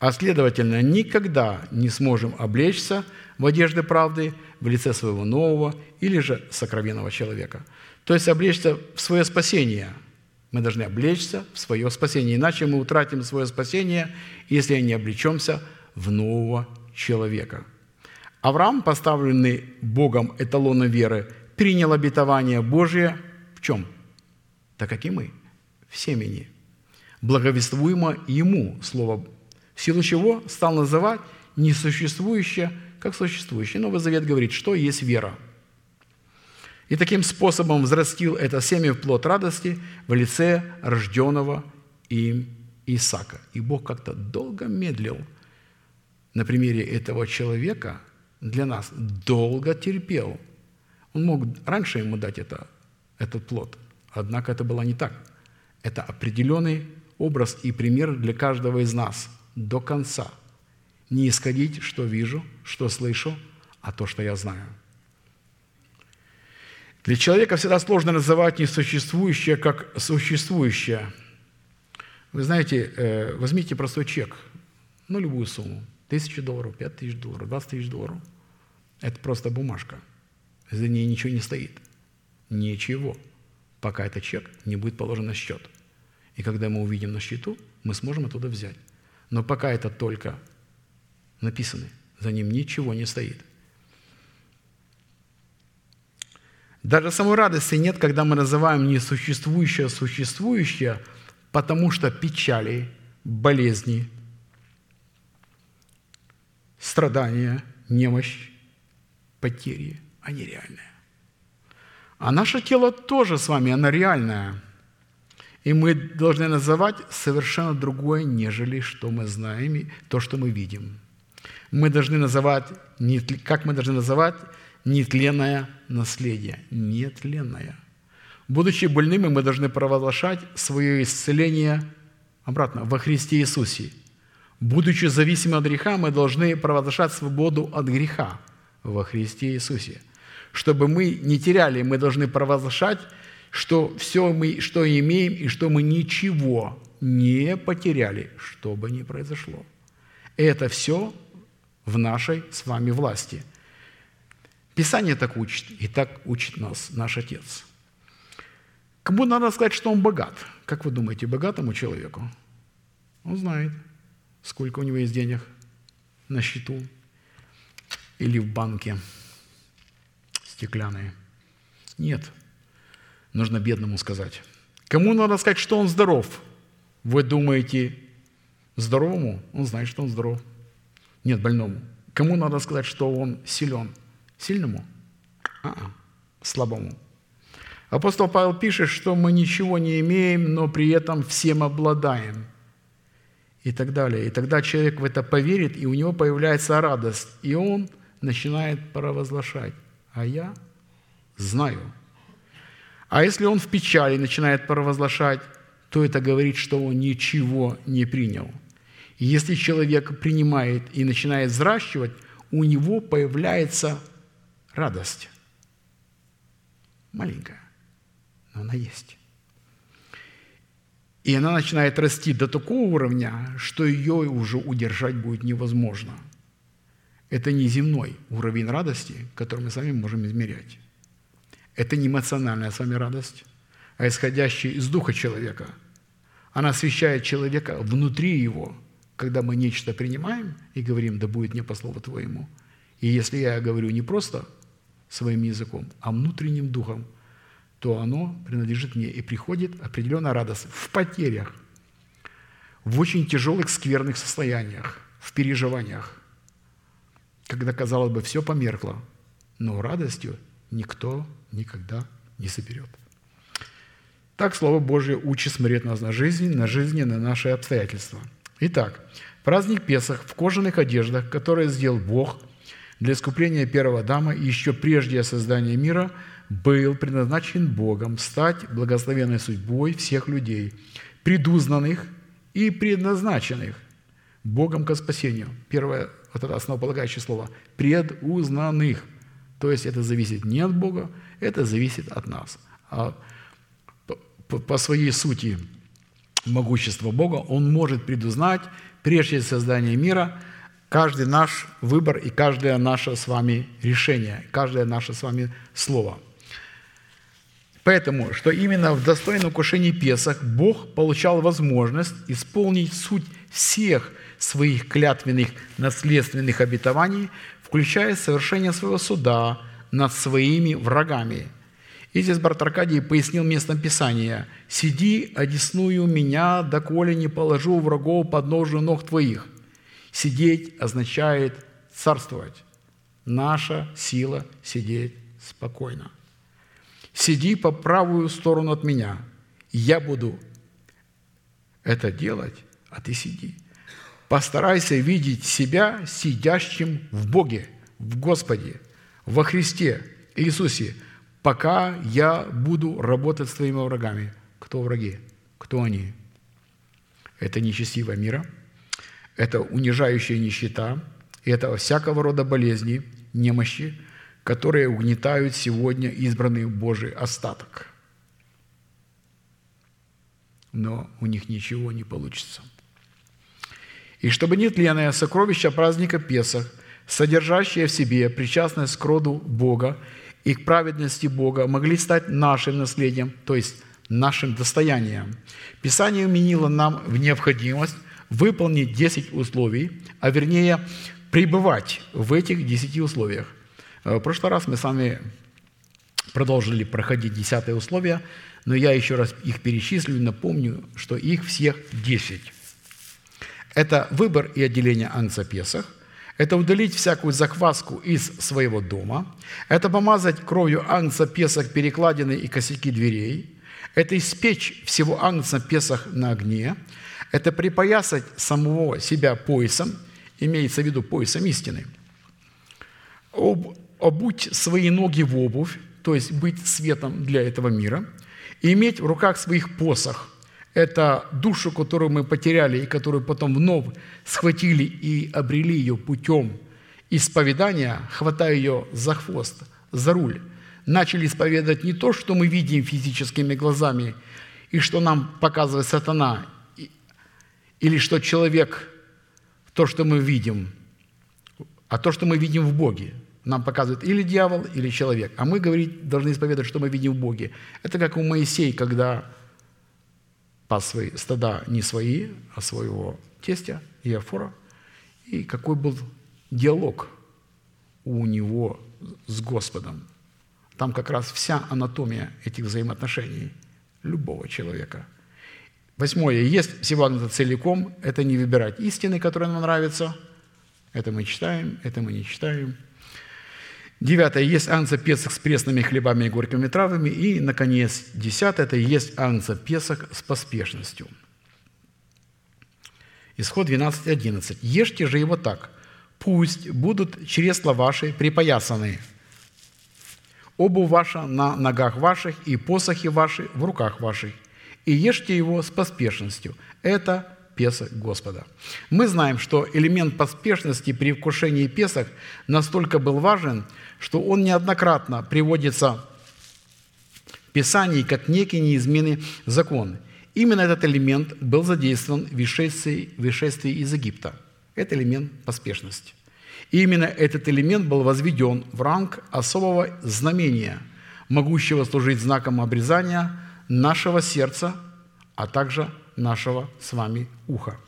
А следовательно, никогда не сможем облечься в одежды правды в лице своего нового или же сокровенного человека. То есть облечься в свое спасение. Мы должны облечься в свое спасение, иначе мы утратим свое спасение, если не облечемся в нового человека. Авраам, поставленный Богом эталоном веры, принял обетование Божие в чем? Так как и мы, в семени. Благовествуемо ему слово, в силу чего стал называть несуществующее как существующее. Новый Завет говорит, что есть вера. И таким способом взрастил это семя в плод радости в лице рожденного им Исаака. И Бог как-то долго медлил на примере этого человека для нас, долго терпел. Он мог раньше ему дать это, этот плод, однако это было не так. Это определенный образ и пример для каждого из нас до конца – не исходить, что вижу, что слышу, а то, что я знаю. Для человека всегда сложно называть несуществующее как существующее. Вы знаете, э, возьмите простой чек, ну, любую сумму, тысячу долларов, пять тысяч долларов, двадцать тысяч долларов. Это просто бумажка. За ней ничего не стоит. Ничего. Пока этот чек не будет положен на счет. И когда мы увидим на счету, мы сможем оттуда взять. Но пока это только написаны. За ним ничего не стоит. Даже самой радости нет, когда мы называем несуществующее существующее, потому что печали, болезни, страдания, немощь, потери, они реальные. А наше тело тоже с вами, оно реальное. И мы должны называть совершенно другое, нежели что мы знаем, и то, что мы видим – мы должны называть, как мы должны называть нетленное наследие. Нетленное. Будучи больными, мы должны провозглашать свое исцеление обратно во Христе Иисусе. Будучи зависимы от греха, мы должны провозглашать свободу от греха во Христе Иисусе. Чтобы мы не теряли, мы должны провозглашать, что все мы, что имеем, и что мы ничего не потеряли, что бы ни произошло. Это все в нашей с вами власти. Писание так учит, и так учит нас наш Отец. Кому надо сказать, что он богат? Как вы думаете, богатому человеку? Он знает, сколько у него есть денег на счету или в банке стеклянные. Нет, нужно бедному сказать. Кому надо сказать, что он здоров? Вы думаете, здоровому? Он знает, что он здоров – нет, больному. Кому надо сказать, что он силен? Сильному? А-а, слабому. Апостол Павел пишет, что мы ничего не имеем, но при этом всем обладаем. И так далее. И тогда человек в это поверит, и у него появляется радость. И он начинает провозглашать. А я знаю. А если он в печали начинает провозглашать, то это говорит, что он ничего не принял – и если человек принимает и начинает взращивать, у него появляется радость. Маленькая, но она есть. И она начинает расти до такого уровня, что ее уже удержать будет невозможно. Это не земной уровень радости, который мы с вами можем измерять. Это не эмоциональная с вами радость, а исходящая из духа человека. Она освещает человека внутри его, когда мы нечто принимаем и говорим, да будет мне по слову Твоему. И если я говорю не просто своим языком, а внутренним духом, то оно принадлежит мне и приходит определенная радость в потерях, в очень тяжелых, скверных состояниях, в переживаниях, когда, казалось бы, все померкло, но радостью никто никогда не соберет. Так Слово Божье учит смотреть нас на жизнь, на жизни, на наши обстоятельства. Итак, праздник Песах в кожаных одеждах, которые сделал Бог для искупления первого Адама еще прежде создания мира, был предназначен Богом стать благословенной судьбой всех людей, предузнанных и предназначенных Богом к спасению. Первое, вот это основополагающее слово, предузнанных. То есть это зависит не от Бога, это зависит от нас. А по своей сути могущества Бога, Он может предузнать прежде создания мира каждый наш выбор и каждое наше с вами решение, каждое наше с вами слово. Поэтому, что именно в достойном кушении Песах Бог получал возможность исполнить суть всех своих клятвенных наследственных обетований, включая совершение своего суда над своими врагами – и здесь брат Аркадий пояснил местом Писания. «Сиди, одесную меня, доколе не положу врагов под ножи ног твоих». Сидеть означает царствовать. Наша сила – сидеть спокойно. «Сиди по правую сторону от меня, я буду это делать, а ты сиди. Постарайся видеть себя сидящим в Боге, в Господе, во Христе Иисусе – пока я буду работать с твоими врагами. Кто враги? Кто они? Это нечестивая мира, это унижающая нищета, и это всякого рода болезни, немощи, которые угнетают сегодня избранный Божий остаток. Но у них ничего не получится. И чтобы нетленное сокровище праздника Песах, содержащее в себе причастность к роду Бога и к праведности Бога могли стать нашим наследием, то есть нашим достоянием. Писание уменило нам в необходимость выполнить 10 условий, а вернее пребывать в этих 10 условиях. Э, в прошлый раз мы с вами продолжили проходить 10 условия, но я еще раз их перечислю и напомню, что их всех 10. Это выбор и отделение Анца Песах – это удалить всякую захватку из своего дома, это помазать кровью агнца Песах перекладины и косяки дверей, это испечь всего агнца Песах на огне, это припоясать самого себя поясом, имеется в виду поясом истины, об, обуть свои ноги в обувь, то есть быть светом для этого мира, и иметь в руках своих посох – это душу, которую мы потеряли и которую потом вновь схватили и обрели ее путем исповедания, хватая ее за хвост, за руль, начали исповедовать не то, что мы видим физическими глазами и что нам показывает сатана, или что человек, то, что мы видим, а то, что мы видим в Боге, нам показывает или дьявол, или человек. А мы говорить, должны исповедовать, что мы видим в Боге. Это как у Моисея, когда пас свои стада не свои, а своего тестя Иофора. И какой был диалог у него с Господом. Там как раз вся анатомия этих взаимоотношений любого человека. Восьмое. Есть всего это целиком. Это не выбирать истины, которые нам нравятся. Это мы читаем, это мы не читаем – Девятое. Есть анца Песах с пресными хлебами и горькими травами. И, наконец, десятое. Это есть анца Песах с поспешностью. Исход 12.11. «Ешьте же его так, пусть будут чресла ваши припоясаны, обувь ваша на ногах ваших и посохи ваши в руках ваших, и ешьте его с поспешностью. Это Песах Господа. Мы знаем, что элемент поспешности при вкушении Песах настолько был важен, что он неоднократно приводится в Писании как некий неизменный закон. Именно этот элемент был задействован в вышествии, вышествии из Египта. Это элемент поспешности. И именно этот элемент был возведен в ранг особого знамения, могущего служить знаком обрезания нашего сердца, а также нашего с вами уха».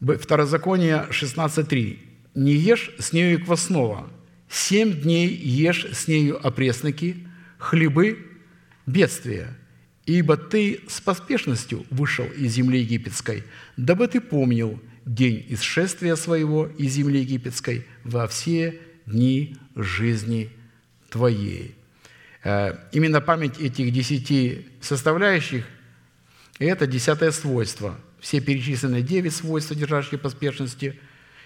Второзаконие 16.3. «Не ешь с нею квасного, семь дней ешь с нею опресноки, хлебы бедствия, ибо ты с поспешностью вышел из земли египетской, дабы ты помнил день исшествия своего из земли египетской во все дни жизни твоей». Э, именно память этих десяти составляющих – это десятое свойство. Все перечисленные девять свойств, содержащие поспешности,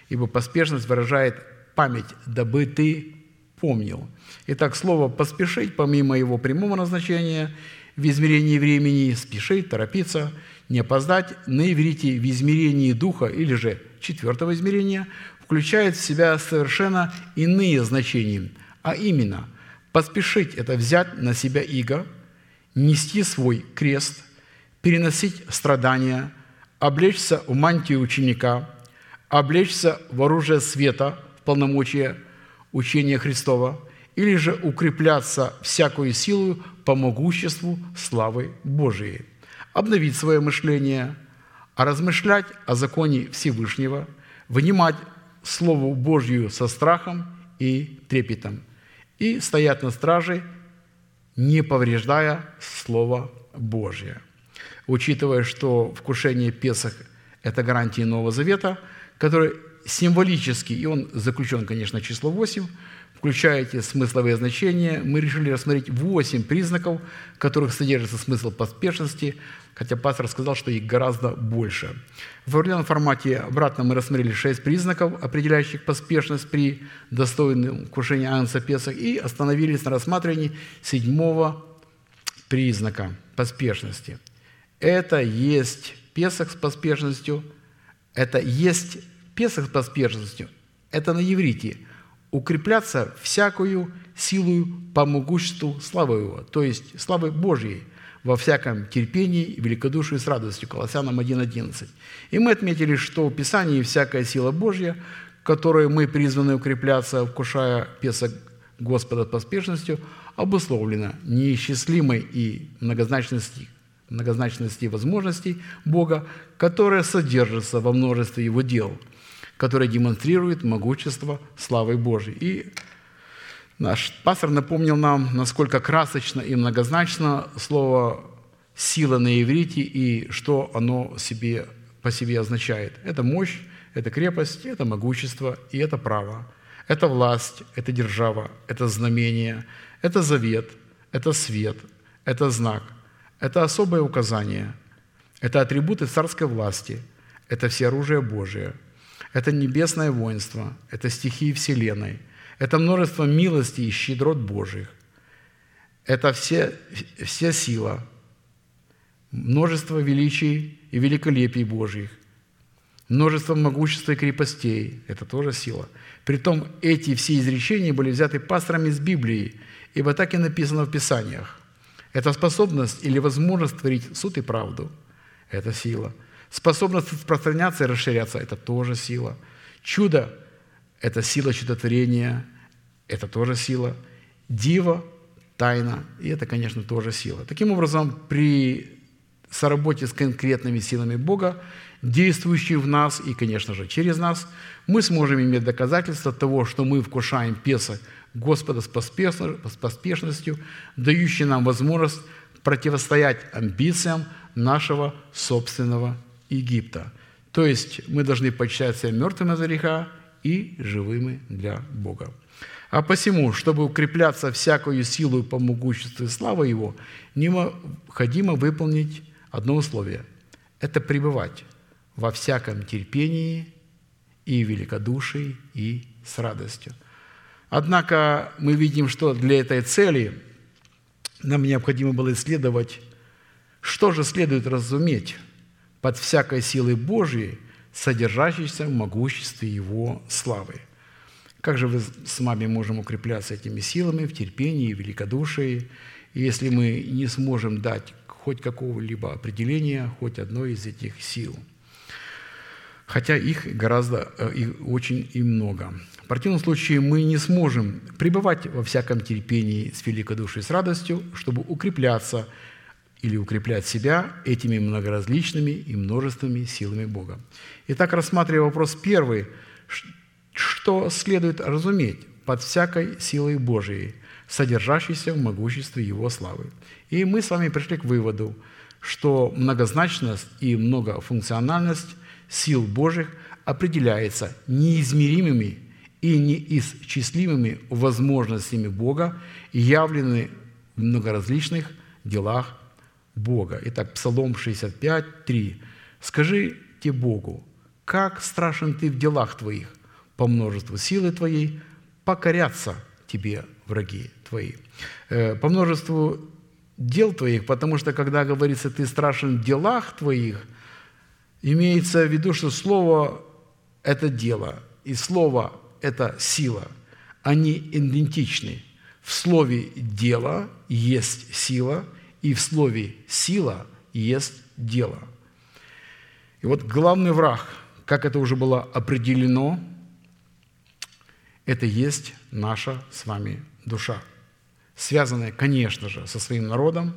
ибо поспешность выражает память, дабы ты помнил. Итак, слово «поспешить», помимо его прямого назначения в измерении времени, спешить, торопиться, не опоздать, на иврите в измерении духа или же четвертого измерения включает в себя совершенно иные значения, а именно поспешить – это взять на себя иго, нести свой крест, переносить страдания, облечься в мантию ученика, облечься в оружие света, в полномочия учения Христова, или же укрепляться всякую силу по могуществу славы Божией, обновить свое мышление, размышлять о законе Всевышнего, вынимать Слову Божью со страхом и трепетом, и стоять на страже, не повреждая Слово Божье. Учитывая, что вкушение Песах – это гарантия Нового Завета, который символически, и он заключен, конечно, число 8, включая эти смысловые значения, мы решили рассмотреть 8 признаков, в которых содержится смысл поспешности, хотя пастор сказал, что их гораздо больше. В определенном формате обратно мы рассмотрели 6 признаков, определяющих поспешность при достойном вкушении Агнца Песах, и остановились на рассматривании седьмого признака поспешности. Это есть Песах с поспешностью, это есть Песах с поспешностью – это на еврите укрепляться всякую силою по могуществу славы Его, то есть славы Божьей, во всяком терпении, великодушии с радостью. Колоссянам 1.11. И мы отметили, что в Писании всякая сила Божья, которой мы призваны укрепляться, вкушая Песок Господа поспешностью, обусловлена неисчислимой и многозначности, многозначности возможностей Бога, которая содержится во множестве Его дел – которое демонстрирует могущество славы Божьей. И наш пастор напомнил нам, насколько красочно и многозначно слово «сила» на иврите и что оно себе, по себе означает. Это мощь, это крепость, это могущество и это право. Это власть, это держава, это знамение, это завет, это свет, это знак, это особое указание, это атрибуты царской власти, это все оружие Божие – это небесное воинство, это стихии Вселенной, это множество милостей и щедрот Божьих, это все, вся сила, множество величий и великолепий Божьих, множество могущества и крепостей – это тоже сила. Притом эти все изречения были взяты пасторами из Библии, ибо так и написано в Писаниях. Это способность или возможность творить суд и правду – это сила – Способность распространяться и расширяться – это тоже сила. Чудо – это сила чудотворения, это тоже сила. Дива – тайна, и это, конечно, тоже сила. Таким образом, при соработе с конкретными силами Бога, действующими в нас и, конечно же, через нас, мы сможем иметь доказательство того, что мы вкушаем Песах Господа с поспешностью, дающий нам возможность противостоять амбициям нашего собственного Египта. То есть мы должны почитать себя мертвыми за греха и живыми для Бога. А посему, чтобы укрепляться всякую силу по могуществу и славы Его, необходимо выполнить одно условие – это пребывать во всяком терпении и великодушии и с радостью. Однако мы видим, что для этой цели нам необходимо было исследовать, что же следует разуметь под всякой силой Божьей, содержащейся в могуществе Его славы. Как же вы с вами можем укрепляться этими силами в терпении и великодушии, если мы не сможем дать хоть какого-либо определения, хоть одной из этих сил? хотя их гораздо, э, их очень и много. В противном случае мы не сможем пребывать во всяком терпении с великодушием с радостью, чтобы укрепляться или укреплять себя этими многоразличными и множественными силами Бога. Итак, рассматривая вопрос первый, что следует разуметь под всякой силой Божией, содержащейся в могуществе Его славы. И мы с вами пришли к выводу, что многозначность и многофункциональность сил Божьих определяется неизмеримыми и неисчислимыми возможностями Бога, явленными в многоразличных делах Бога. Итак, Псалом 65, 3. «Скажите Богу, как страшен Ты в делах Твоих, по множеству силы Твоей покорятся Тебе враги Твои». Э, по множеству дел Твоих, потому что, когда говорится «Ты страшен в делах Твоих», имеется в виду, что Слово – это дело, и Слово – это сила. Они идентичны. В слове «дело» есть сила, и в слове «сила» есть дело. И вот главный враг, как это уже было определено, это есть наша с вами душа, связанная, конечно же, со своим народом,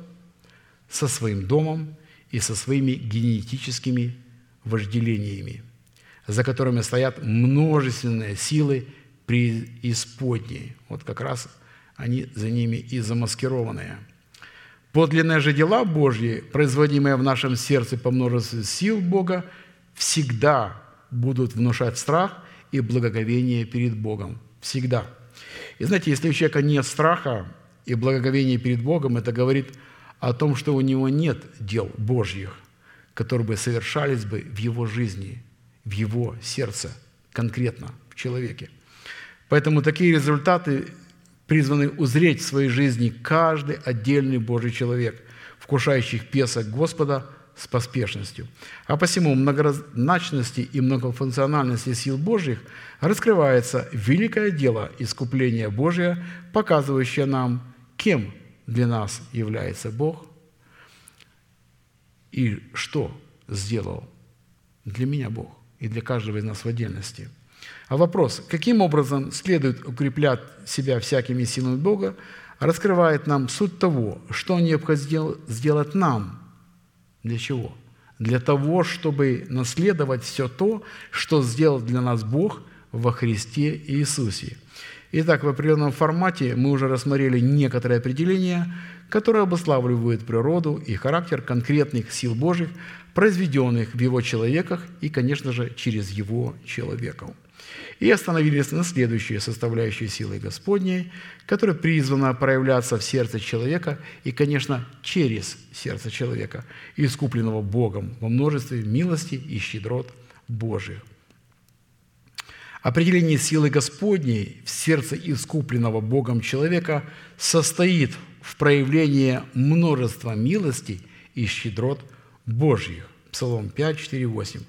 со своим домом и со своими генетическими вожделениями, за которыми стоят множественные силы преисподней. Вот как раз они за ними и замаскированные – Подлинные же дела Божьи, производимые в нашем сердце по множеству сил Бога, всегда будут внушать страх и благоговение перед Богом. Всегда. И знаете, если у человека нет страха и благоговения перед Богом, это говорит о том, что у него нет дел Божьих, которые бы совершались бы в его жизни, в его сердце, конкретно в человеке. Поэтому такие результаты призваны узреть в своей жизни каждый отдельный Божий человек, вкушающий песок Господа с поспешностью. А посему многозначности и многофункциональности сил Божьих раскрывается великое дело искупления Божия, показывающее нам, кем для нас является Бог и что сделал для меня Бог и для каждого из нас в отдельности – а вопрос, каким образом следует укреплять себя всякими силами Бога, раскрывает нам суть того, что необходимо сделать нам. Для чего? Для того, чтобы наследовать все то, что сделал для нас Бог во Христе Иисусе. Итак, в определенном формате мы уже рассмотрели некоторые определения, которые обуславливают природу и характер конкретных сил Божьих, произведенных в Его человеках и, конечно же, через Его человеков и остановились на следующей составляющей силы Господней, которая призвана проявляться в сердце человека и, конечно, через сердце человека, искупленного Богом во множестве милости и щедрот Божьих. Определение силы Господней в сердце искупленного Богом человека состоит в проявлении множества милости и щедрот Божьих. Псалом 5, 4, 8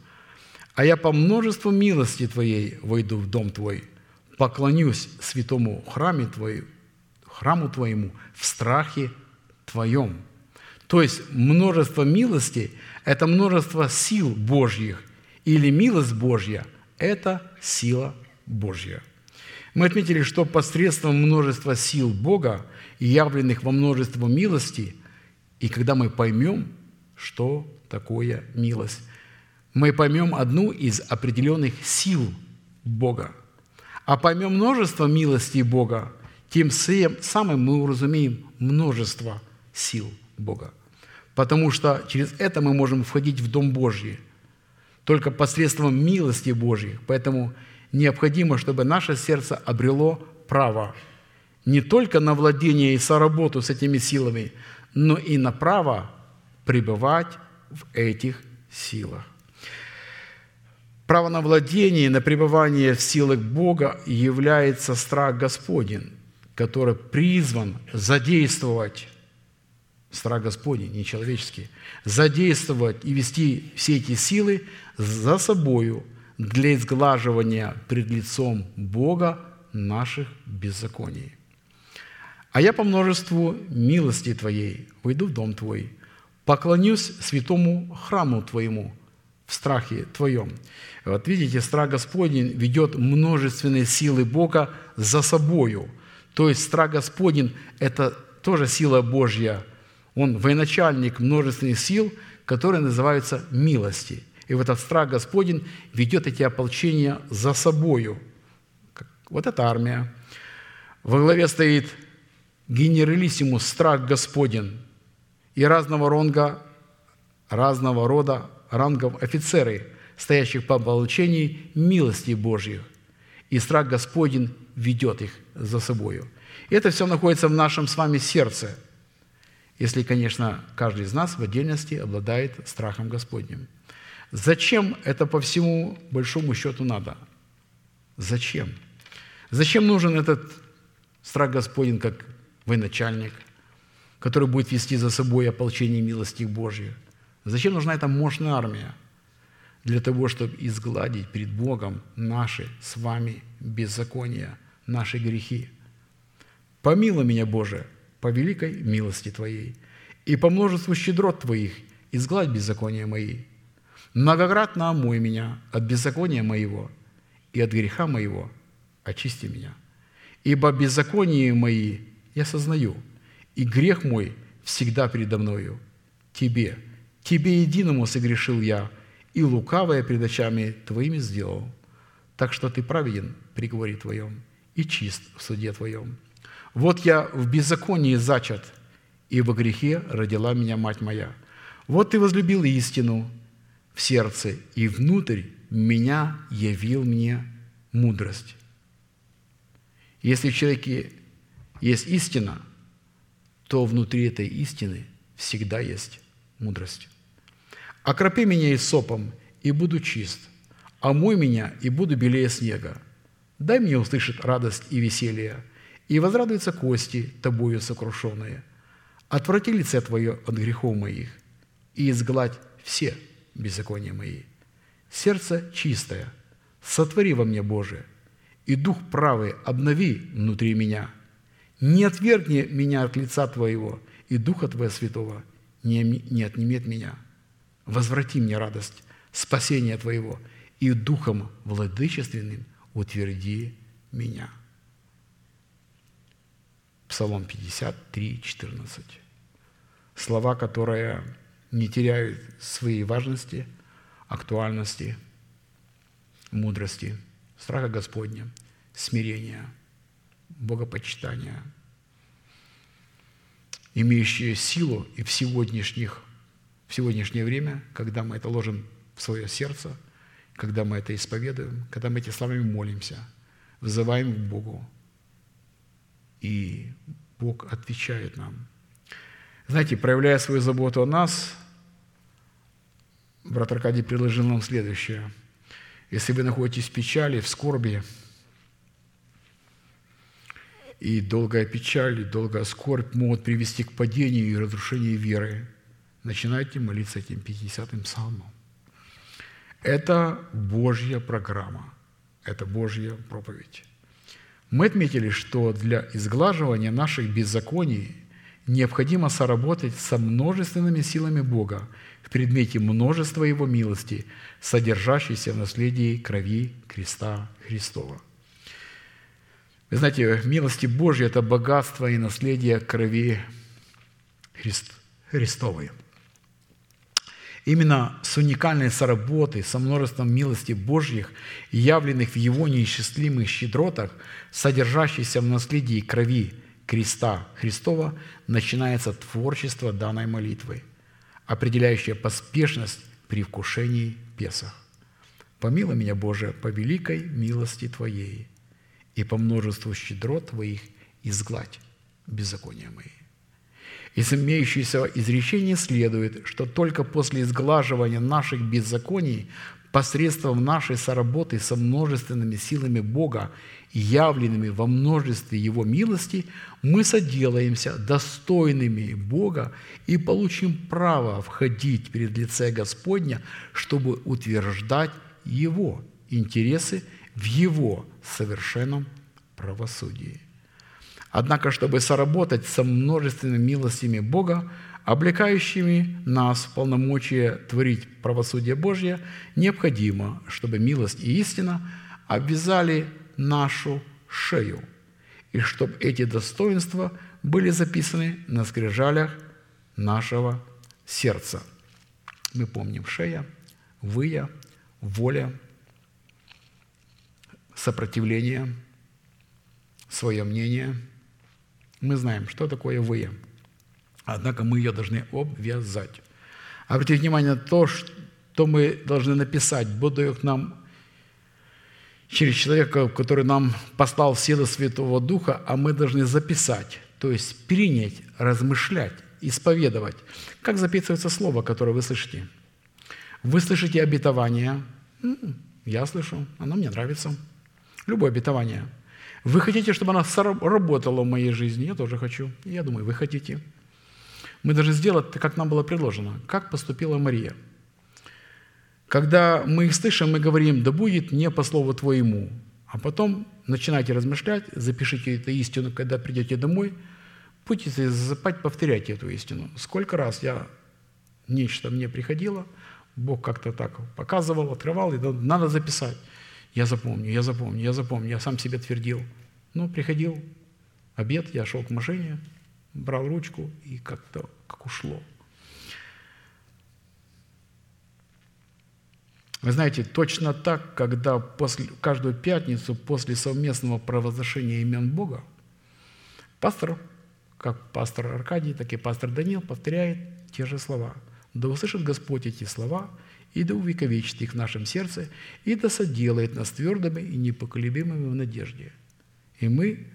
а я по множеству милости Твоей войду в дом Твой, поклонюсь святому храме Твою, храму Твоему в страхе Твоем». То есть множество милости – это множество сил Божьих, или милость Божья – это сила Божья. Мы отметили, что посредством множества сил Бога, явленных во множество милости, и когда мы поймем, что такое милость, мы поймем одну из определенных сил Бога. А поймем множество милости Бога, тем самым мы уразумеем множество сил Бога. Потому что через это мы можем входить в Дом Божий только посредством милости Божьей. Поэтому необходимо, чтобы наше сердце обрело право не только на владение и соработу с этими силами, но и на право пребывать в этих силах. Право на владение, на пребывание в силах Бога является страх Господень, который призван задействовать, страх Господень, не человеческий, задействовать и вести все эти силы за собою для изглаживания пред лицом Бога наших беззаконий. А я по множеству милости Твоей войду в дом Твой, поклонюсь святому храму Твоему в страхе твоем. Вот видите, страх Господень ведет множественные силы Бога за собою. То есть страх Господень – это тоже сила Божья. Он военачальник множественных сил, которые называются милости. И вот этот страх Господень ведет эти ополчения за собою. Вот эта армия. Во главе стоит генералиссимус, страх Господень, и разного ронга, разного рода рангов офицеры, стоящих по получении милости Божьих. И страх Господень ведет их за собою. Это все находится в нашем с вами сердце, если, конечно, каждый из нас в отдельности обладает страхом Господним. Зачем это по всему большому счету надо? Зачем? Зачем нужен этот страх Господень как военачальник, который будет вести за собой ополчение милости Божьих? Зачем нужна эта мощная армия? Для того, чтобы изгладить перед Богом наши с вами беззакония, наши грехи. Помилуй меня, Боже, по великой милости Твоей, и по множеству щедрот Твоих изгладь беззакония мои. Многократно омой меня от беззакония моего и от греха моего очисти меня. Ибо беззаконие мои я сознаю, и грех мой всегда передо мною. Тебе – Тебе единому согрешил я, и лукавое пред очами Твоими сделал. Так что Ты праведен при говоре Твоем и чист в суде Твоем. Вот я в беззаконии зачат, и во грехе родила меня мать моя. Вот Ты возлюбил истину в сердце, и внутрь меня явил мне мудрость. Если в человеке есть истина, то внутри этой истины всегда есть мудрость. «Окропи меня и сопом, и буду чист, омой меня, и буду белее снега. Дай мне услышать радость и веселье, и возрадуются кости, тобою сокрушенные. Отврати лице Твое от грехов моих, и изгладь все беззакония мои. Сердце чистое, сотвори во мне, Боже, и дух правый обнови внутри меня. Не отвергни меня от лица Твоего, и Духа Твоего Святого не, не отнимет меня» возврати мне радость спасения Твоего, и Духом владычественным утверди меня». Псалом 53, 14. Слова, которые не теряют своей важности, актуальности, мудрости, страха Господня, смирения, богопочитания, имеющие силу и в сегодняшних в сегодняшнее время, когда мы это ложим в свое сердце, когда мы это исповедуем, когда мы эти словами молимся, вызываем к Богу, и Бог отвечает нам. Знаете, проявляя свою заботу о нас, брат Аркадий предложил нам следующее. Если вы находитесь в печали, в скорби, и долгая печаль, и долгая скорбь могут привести к падению и разрушению веры – начинайте молиться этим 50-м псалмом. Это Божья программа, это Божья проповедь. Мы отметили, что для изглаживания наших беззаконий необходимо соработать со множественными силами Бога в предмете множества Его милости, содержащейся в наследии крови креста Христова. Вы знаете, милости Божьи – это богатство и наследие крови Христ, Христовой – Именно с уникальной соработой, со множеством милости Божьих, явленных в Его неисчислимых щедротах, содержащейся в наследии крови креста Христова, начинается творчество данной молитвы, определяющее поспешность при вкушении Песах. «Помилуй меня, Боже, по великой милости Твоей, и по множеству щедрот Твоих изгладь беззакония мои». Из имеющегося изречения следует, что только после изглаживания наших беззаконий посредством нашей соработы со множественными силами Бога, явленными во множестве Его милости, мы соделаемся достойными Бога и получим право входить перед лице Господня, чтобы утверждать Его интересы в Его совершенном правосудии. Однако, чтобы соработать со множественными милостями Бога, облекающими нас в полномочия творить правосудие Божье, необходимо, чтобы милость и истина обвязали нашу шею, и чтобы эти достоинства были записаны на скрижалях нашего сердца. Мы помним шея, выя, воля, сопротивление, свое мнение. Мы знаем, что такое выя. Однако мы ее должны обвязать. Обратите внимание на то, что мы должны написать, Бог к нам через человека, который нам послал силы Святого Духа, а мы должны записать, то есть принять, размышлять, исповедовать. Как записывается слово, которое вы слышите? Вы слышите обетование. Я слышу, оно мне нравится. Любое обетование. Вы хотите, чтобы оно работало в моей жизни? Я тоже хочу. Я думаю, вы хотите. Мы должны сделать, как нам было предложено. Как поступила Мария – когда мы их слышим, мы говорим, да будет не по слову твоему. А потом начинайте размышлять, запишите эту истину, когда придете домой, будете запать, повторяйте эту истину. Сколько раз я, нечто мне приходило, Бог как-то так показывал, открывал, и надо записать. Я запомню, я запомню, я запомню, я сам себе твердил. Ну, приходил обед, я шел к машине, брал ручку, и как-то как ушло. Вы знаете, точно так, когда после, каждую пятницу после совместного провозглашения имен Бога, пастор, как пастор Аркадий, так и пастор Даниил повторяет те же слова. «Да услышит Господь эти слова, и да увековечит их в нашем сердце, и да соделает нас твердыми и непоколебимыми в надежде». И мы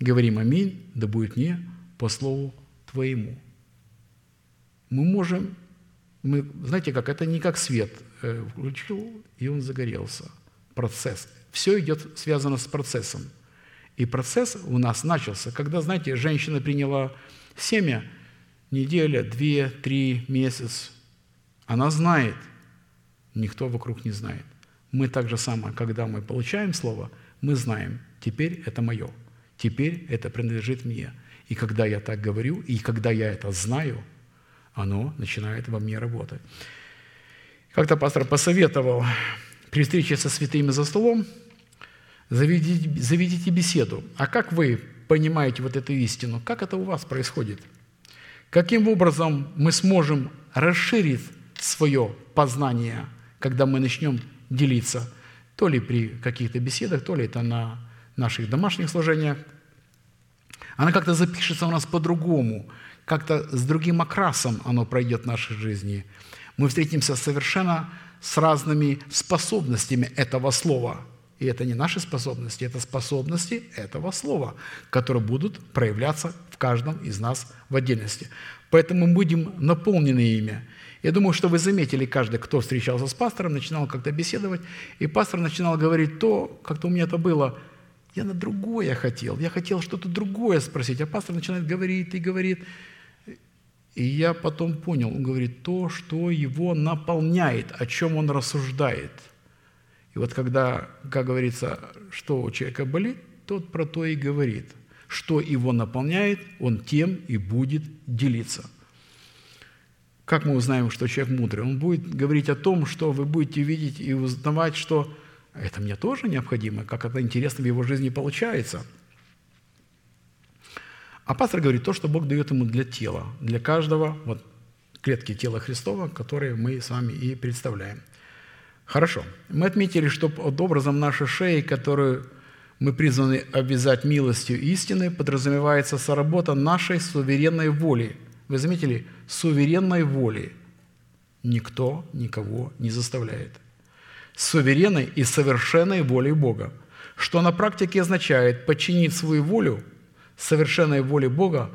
говорим «Аминь», да будет не по слову Твоему. Мы можем, мы, знаете как, это не как свет – Э, включил, и он загорелся. Процесс. Все идет связано с процессом. И процесс у нас начался, когда, знаете, женщина приняла семя, неделя, две, три, месяц. Она знает, никто вокруг не знает. Мы так же самое, когда мы получаем слово, мы знаем, теперь это мое, теперь это принадлежит мне. И когда я так говорю, и когда я это знаю, оно начинает во мне работать. Как-то пастор посоветовал при встрече со святыми за столом заведите, заведите беседу. А как вы понимаете вот эту истину? Как это у вас происходит? Каким образом мы сможем расширить свое познание, когда мы начнем делиться, то ли при каких-то беседах, то ли это на наших домашних служениях. Она как-то запишется у нас по-другому, как-то с другим окрасом оно пройдет в нашей жизни – мы встретимся совершенно с разными способностями этого слова. И это не наши способности, это способности этого слова, которые будут проявляться в каждом из нас в отдельности. Поэтому мы будем наполнены ими. Я думаю, что вы заметили, каждый, кто встречался с пастором, начинал как-то беседовать, и пастор начинал говорить то, как-то у меня это было, я на другое хотел, я хотел что-то другое спросить, а пастор начинает говорить и говорит, и я потом понял, он говорит, то, что его наполняет, о чем он рассуждает. И вот когда, как говорится, что у человека болит, тот про то и говорит. Что его наполняет, он тем и будет делиться. Как мы узнаем, что человек мудрый? Он будет говорить о том, что вы будете видеть и узнавать, что это мне тоже необходимо, как это интересно в его жизни получается – а пастор говорит то, что Бог дает ему для тела, для каждого вот, клетки тела Христова, которые мы с вами и представляем. Хорошо. Мы отметили, что под образом нашей шеи, которую мы призваны обвязать милостью истины, подразумевается соработа нашей суверенной воли. Вы заметили? Суверенной воли. Никто никого не заставляет. Суверенной и совершенной волей Бога, что на практике означает подчинить свою волю совершенной воли Бога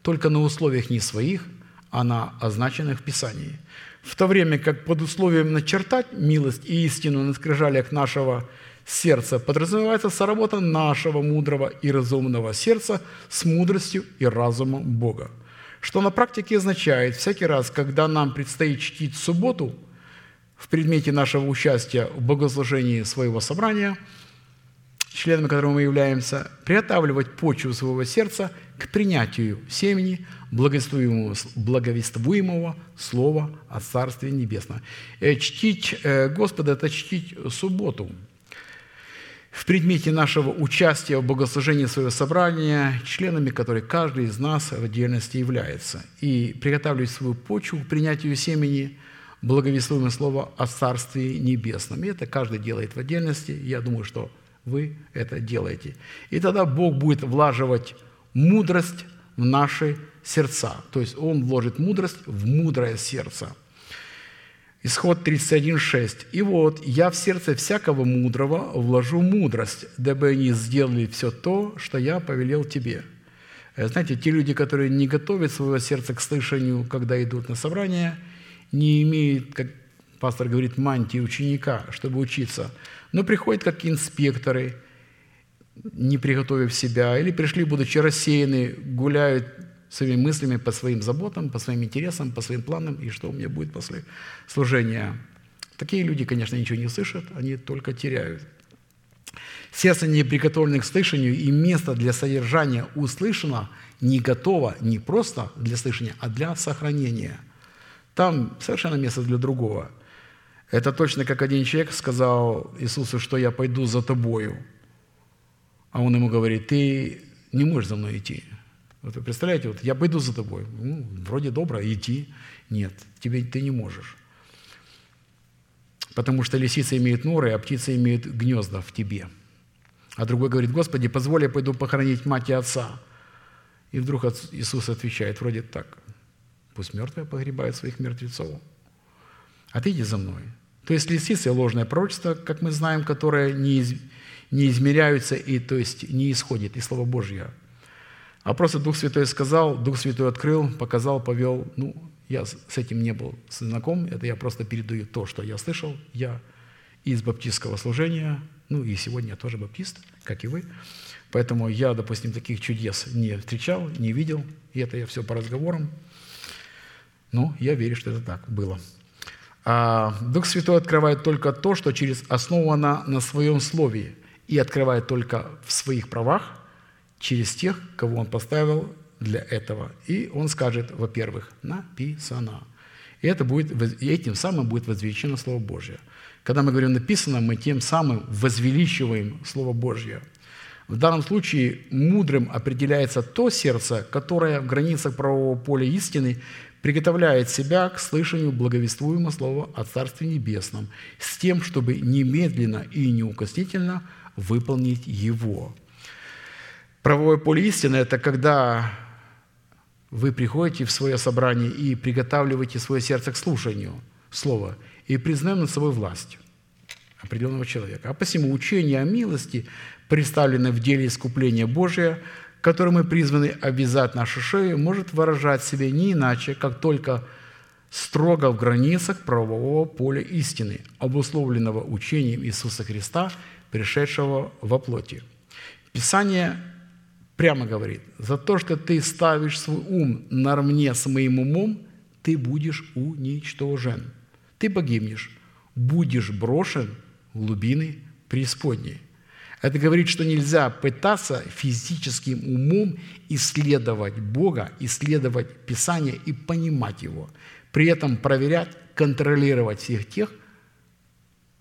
только на условиях не своих, а на означенных в Писании. В то время как под условием начертать милость и истину на скрижалях нашего сердца подразумевается соработа нашего мудрого и разумного сердца с мудростью и разумом Бога. Что на практике означает, всякий раз, когда нам предстоит чтить субботу в предмете нашего участия в богослужении своего собрания, членами которого мы являемся, приготавливать почву своего сердца к принятию семени благовествуемого, благовествуемого слова о Царстве Небесном. Э, Чтить э, Господа – это чтить субботу. В предмете нашего участия в богослужении своего собрания, членами которой каждый из нас в отдельности является, и приготавливать свою почву к принятию семени – благовествуемое слово о Царстве Небесном. И это каждый делает в отдельности. Я думаю, что вы это делаете. И тогда Бог будет влаживать мудрость в наши сердца. То есть Он вложит мудрость в мудрое сердце. Исход 31.6. «И вот я в сердце всякого мудрого вложу мудрость, дабы они сделали все то, что я повелел тебе». Э, знаете, те люди, которые не готовят своего сердца к слышанию, когда идут на собрание – не имеет, как пастор говорит, мантии ученика, чтобы учиться, но приходят как инспекторы, не приготовив себя, или пришли, будучи рассеяны, гуляют своими мыслями по своим заботам, по своим интересам, по своим планам, и что у меня будет после служения. Такие люди, конечно, ничего не слышат, они только теряют. Сердце, не приготовлено к слышанию, и место для содержания услышано не готово не просто для слышания, а для сохранения – там совершенно место для другого. Это точно как один человек сказал Иисусу, что я пойду за тобою. А он ему говорит, ты не можешь за мной идти. Вот вы представляете, вот я пойду за тобой. Ну, вроде добро, идти. Нет, тебе ты не можешь. Потому что лисица имеет норы, а птица имеет гнезда в тебе. А другой говорит, Господи, позволь, я пойду похоронить мать и отца. И вдруг Иисус отвечает, вроде так, Пусть мертвые погребают своих мертвецов. А ты иди за мной. То есть лисицы – ложное пророчество, как мы знаем, которое не, из, не измеряются и то есть не исходит из Слова Божьего. А просто Дух Святой сказал, Дух Святой открыл, показал, повел. Ну, я с этим не был знаком, это я просто передаю то, что я слышал. Я из баптистского служения, ну и сегодня я тоже баптист, как и вы. Поэтому я, допустим, таких чудес не встречал, не видел, и это я все по разговорам. Ну, я верю, что это так было. А Дух Святой открывает только то, что через основано на своем слове, и открывает только в своих правах через тех, кого Он поставил для этого. И Он скажет, во-первых, написано. И это будет, этим самым будет возвеличено Слово Божье. Когда мы говорим «написано», мы тем самым возвеличиваем Слово Божье. В данном случае мудрым определяется то сердце, которое в границах правового поля истины приготовляет себя к слышанию благовествуемого слова о Царстве Небесном с тем, чтобы немедленно и неукоснительно выполнить его. Правовое поле истины – это когда вы приходите в свое собрание и приготавливаете свое сердце к слушанию слова и признаем над собой власть определенного человека. А посему учение о милости, представленное в деле искупления Божия – которым мы призваны обвязать наши шеи, может выражать себя не иначе, как только строго в границах правового поля истины, обусловленного учением Иисуса Христа, пришедшего во плоти. Писание прямо говорит, за то, что ты ставишь свой ум наравне с моим умом, ты будешь уничтожен. Ты погибнешь, будешь брошен в глубины преисподней. Это говорит, что нельзя пытаться физическим умом исследовать Бога, исследовать Писание и понимать Его. При этом проверять, контролировать всех тех,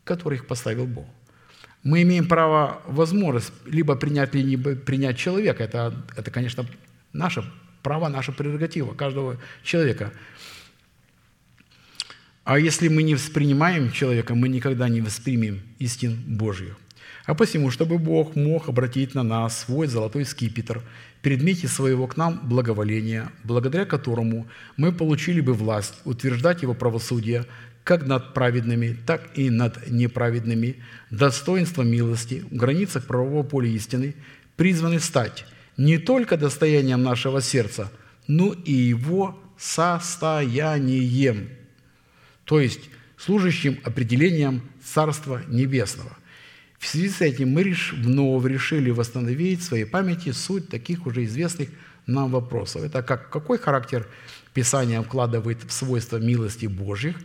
которых поставил Бог. Мы имеем право, возможность либо принять, либо принять человека. Это, это конечно, наше право, наша прерогатива каждого человека. А если мы не воспринимаем человека, мы никогда не воспримем истин Божьих. А посему, чтобы Бог мог обратить на нас свой золотой скипетр предмете своего к нам благоволения, благодаря которому мы получили бы власть утверждать Его правосудие как над праведными, так и над неправедными, достоинство милости в границах правового поля истины, призваны стать не только достоянием нашего сердца, но и его состоянием, то есть служащим определением Царства Небесного. В связи с этим мы вновь решили восстановить в своей памяти суть таких уже известных нам вопросов. Это как, какой характер Писание вкладывает в свойства милости Божьих,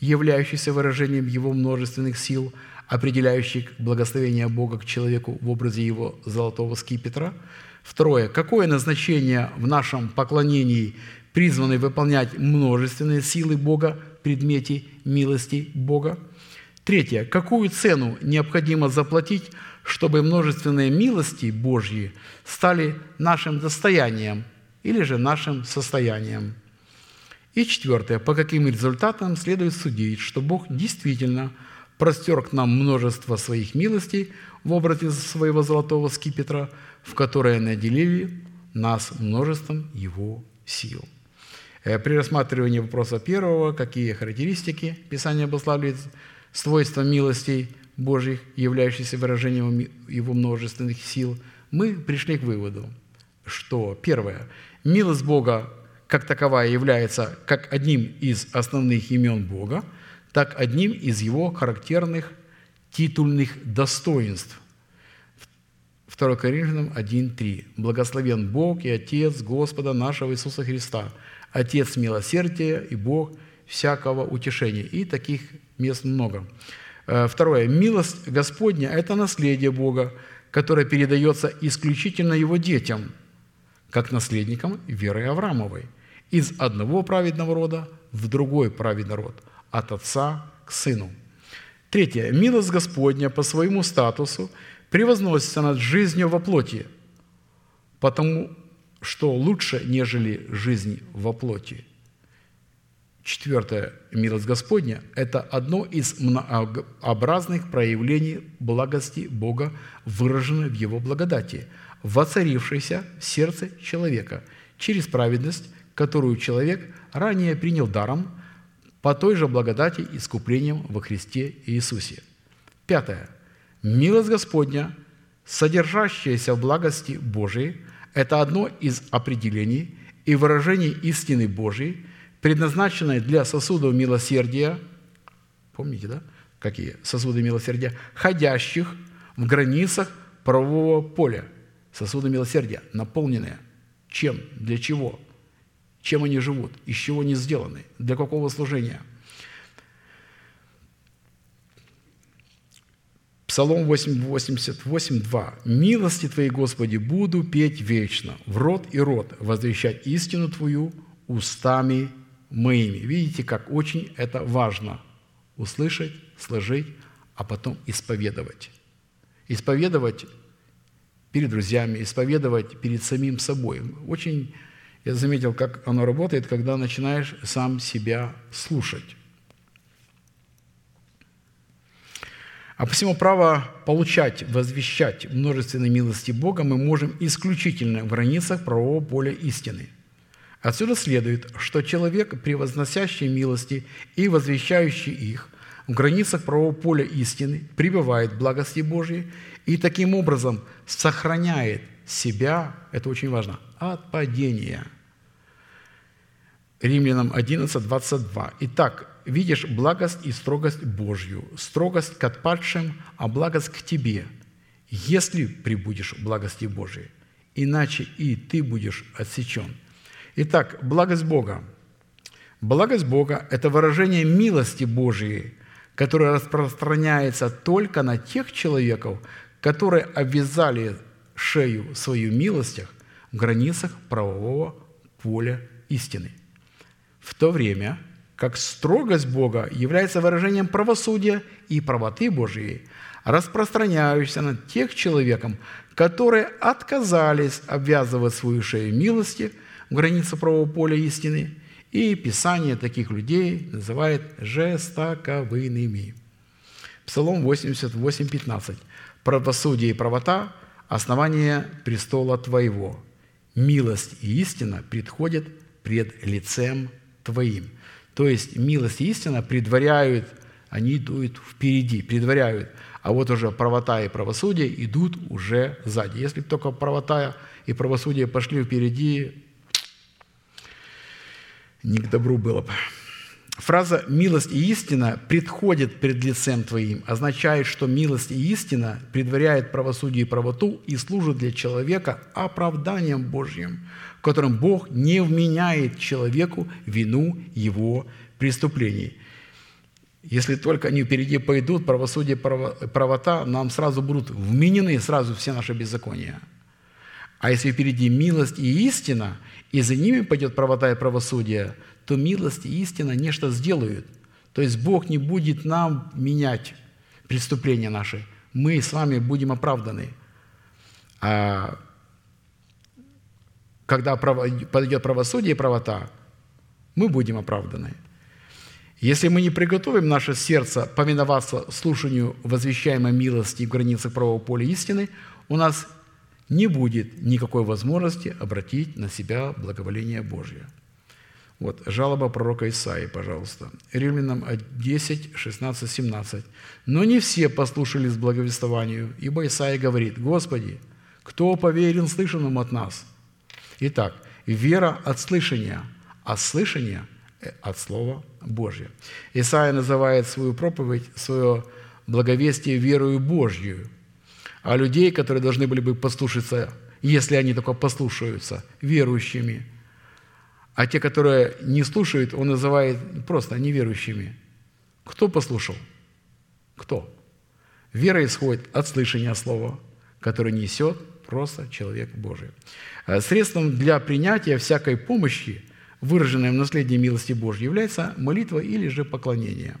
являющихся выражением Его множественных сил, определяющих благословение Бога к человеку в образе его золотого скипетра. Второе. Какое назначение в нашем поклонении призваны выполнять множественные силы Бога в предмете милости Бога? Третье. Какую цену необходимо заплатить, чтобы множественные милости Божьи стали нашим достоянием или же нашим состоянием? И четвертое. По каким результатам следует судить, что Бог действительно простер к нам множество своих милостей в образе своего золотого скипетра, в которое наделили нас множеством Его сил. Э, При рассматривании вопроса первого, какие характеристики Писание обуславливает свойства милостей Божьих, являющихся выражением Его множественных сил, мы пришли к выводу, что первое, милость Бога как таковая является как одним из основных имен Бога, так одним из Его характерных титульных достоинств. 2 Коринфянам 1.3. «Благословен Бог и Отец Господа нашего Иисуса Христа, Отец милосердия и Бог всякого утешения». И таких мест много. Э, Второе. Милость Господня – это наследие Бога, которое передается исключительно Его детям, как наследникам веры Авраамовой, из одного праведного рода в другой праведный род, от отца к сыну. Третье. Милость Господня по своему статусу превозносится над жизнью во плоти, потому что лучше, нежели жизнь во плоти. Четвертое. Милость Господня – это одно из многообразных проявлений благости Бога, выраженной в Его благодати, воцарившейся в сердце человека через праведность, которую человек ранее принял даром по той же благодати искуплением во Христе Иисусе. Пятое. Милость Господня, содержащаяся в благости Божией, это одно из определений и выражений истины Божией, предназначенной для сосудов милосердия, помните, да? Какие сосуды милосердия? Ходящих в границах правового поля. Сосуды милосердия, наполненные. Чем? Для чего? Чем они живут? Из чего они сделаны? Для какого служения? Псалом 88, 2. «Милости Твои, Господи, буду петь вечно, в рот и рот, возвещать истину Твою устами моими». Видите, как очень это важно – услышать, сложить, а потом исповедовать. Исповедовать перед друзьями, исповедовать перед самим собой. Очень я заметил, как оно работает, когда начинаешь сам себя слушать. А посему право получать, возвещать множественные милости Бога мы можем исключительно в границах правового поля истины. Отсюда следует, что человек, превозносящий милости и возвещающий их, в границах правового поля истины пребывает в благости Божьей и таким образом сохраняет себя, это очень важно, от падения. Римлянам 11, 22. Итак, видишь благость и строгость Божью, строгость к отпадшим, а благость к тебе, если прибудешь в благости Божией, иначе и ты будешь отсечен. Итак, благость Бога. Благость Бога – это выражение милости Божией, которая распространяется только на тех человеков, которые обвязали шею свою милостях в границах правового поля истины. В то время – как строгость Бога является выражением правосудия и правоты Божьей, распространяющейся над тех человеком, которые отказались обвязывать свою шею милости в границе правого поля истины, и Писание таких людей называет жестоковыми. Псалом 88, 15. «Правосудие и правота – основание престола Твоего. Милость и истина предходят пред лицем Твоим». То есть милость и истина предваряют, они идут впереди, предваряют. А вот уже правота и правосудие идут уже сзади. Если только правота и правосудие пошли впереди, не к добру было бы. Фраза «милость и истина предходит пред лицем Твоим» означает, что милость и истина предваряет правосудие и правоту и служат для человека оправданием Божьим – которым Бог не вменяет человеку вину его преступлений. Если только они впереди пойдут, правосудие, право- правота, нам сразу будут вменены сразу все наши беззакония. А если впереди милость и истина, и за ними пойдет правота и правосудие, то милость и истина нечто сделают. То есть Бог не будет нам менять преступления наши. Мы с вами будем оправданы. А когда подойдет правосудие и правота, мы будем оправданы. Если мы не приготовим наше сердце повиноваться слушанию возвещаемой милости в границах правого поля истины, у нас не будет никакой возможности обратить на себя благоволение Божье. Вот, жалоба пророка Исаии, пожалуйста. Римлянам 10, 16, 17. «Но не все послушались благовествованию, ибо Исаия говорит, «Господи, кто поверил слышанному от нас?» Итак, вера от слышания, а слышание э, от Слова Божьего. Исаия называет свою проповедь, свое благовестие верою Божью, а людей, которые должны были бы послушаться, если они только послушаются, верующими. А те, которые не слушают, он называет просто неверующими. Кто послушал? Кто? Вера исходит от слышания слова, которое несет просто человек Божий. Э, Средством для принятия всякой помощи, выраженной в наследии милости Божьей, является молитва или же поклонение.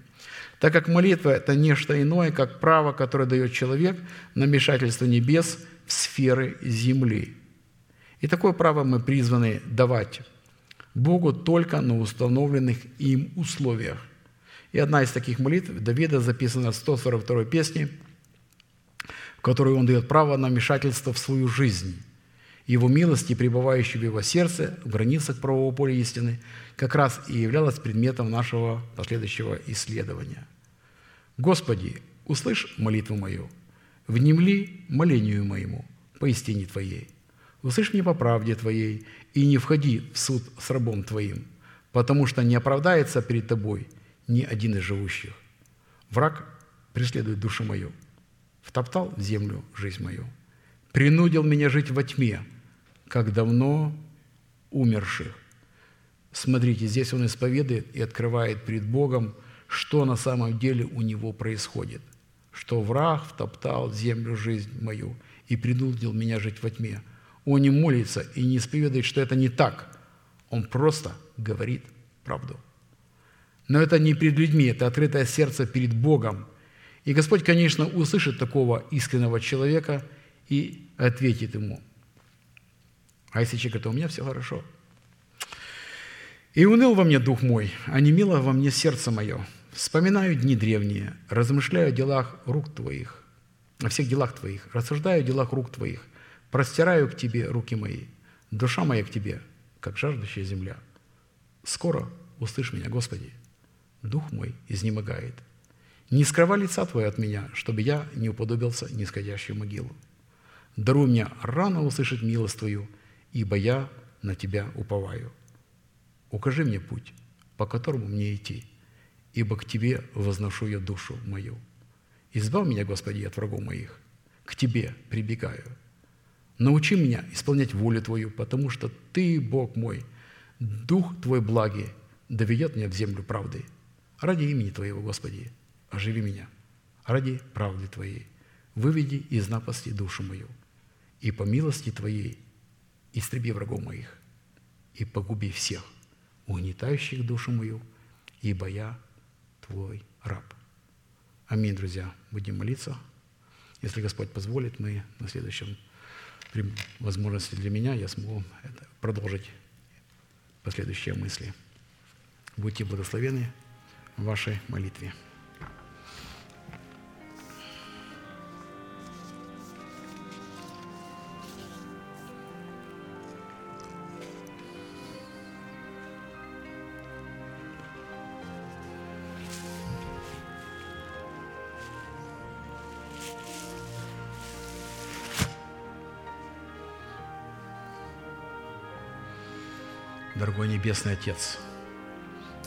Так как молитва – это нечто иное, как право, которое дает человек на вмешательство небес в сферы земли. И такое право мы призваны давать Богу только на установленных им условиях. И одна из таких молитв Давида записана в 142 песне, в которой он дает право на вмешательство в свою жизнь. Его милости, пребывающей в его сердце, в границах правового поля истины, как раз и являлась предметом нашего последующего исследования. «Господи, услышь молитву мою, внемли молению моему по истине Твоей. Услышь мне по правде Твоей, и не входи в суд с рабом Твоим, потому что не оправдается перед Тобой ни один из живущих. Враг преследует душу мою, втоптал в землю жизнь мою, принудил меня жить во тьме, как давно умерших. Смотрите, здесь он исповедует и открывает перед Богом, что на самом деле у него происходит. Что враг втоптал в землю жизнь мою и принудил меня жить во тьме. Он не молится и не исповедует, что это не так. Он просто говорит правду. Но это не перед людьми, это открытое сердце перед Богом. И Господь, конечно, услышит такого искреннего человека и ответит ему. А если человек говорит, у меня все хорошо. И уныл во мне дух мой, а не мило во мне сердце мое. Вспоминаю дни древние, размышляю о делах рук Твоих, о всех делах Твоих, рассуждаю о делах рук Твоих, простираю к Тебе руки мои, душа моя к Тебе, как жаждущая земля. Скоро услышь меня, Господи, дух мой изнемогает. Не скрывай лица Твоего от меня, чтобы я не уподобился нисходящую могилу. Даруй мне рано услышать милость Твою, ибо я на Тебя уповаю. Укажи мне путь, по которому мне идти, ибо к Тебе возношу я душу мою. Избавь меня, Господи, от врагов моих, к Тебе прибегаю. Научи меня исполнять волю Твою, потому что Ты, Бог мой, Дух Твой благий доведет меня в землю правды. Ради имени Твоего, Господи, оживи меня. Ради правды Твоей выведи из напасти душу мою. И по милости Твоей истреби врагов моих и погуби всех, угнетающих душу мою, ибо я Твой раб. Аминь, друзья. Будем молиться. Если Господь позволит, мы на следующем возможности для меня я смогу продолжить последующие мысли. Будьте благословены в вашей молитве. Дорогой Небесный Отец,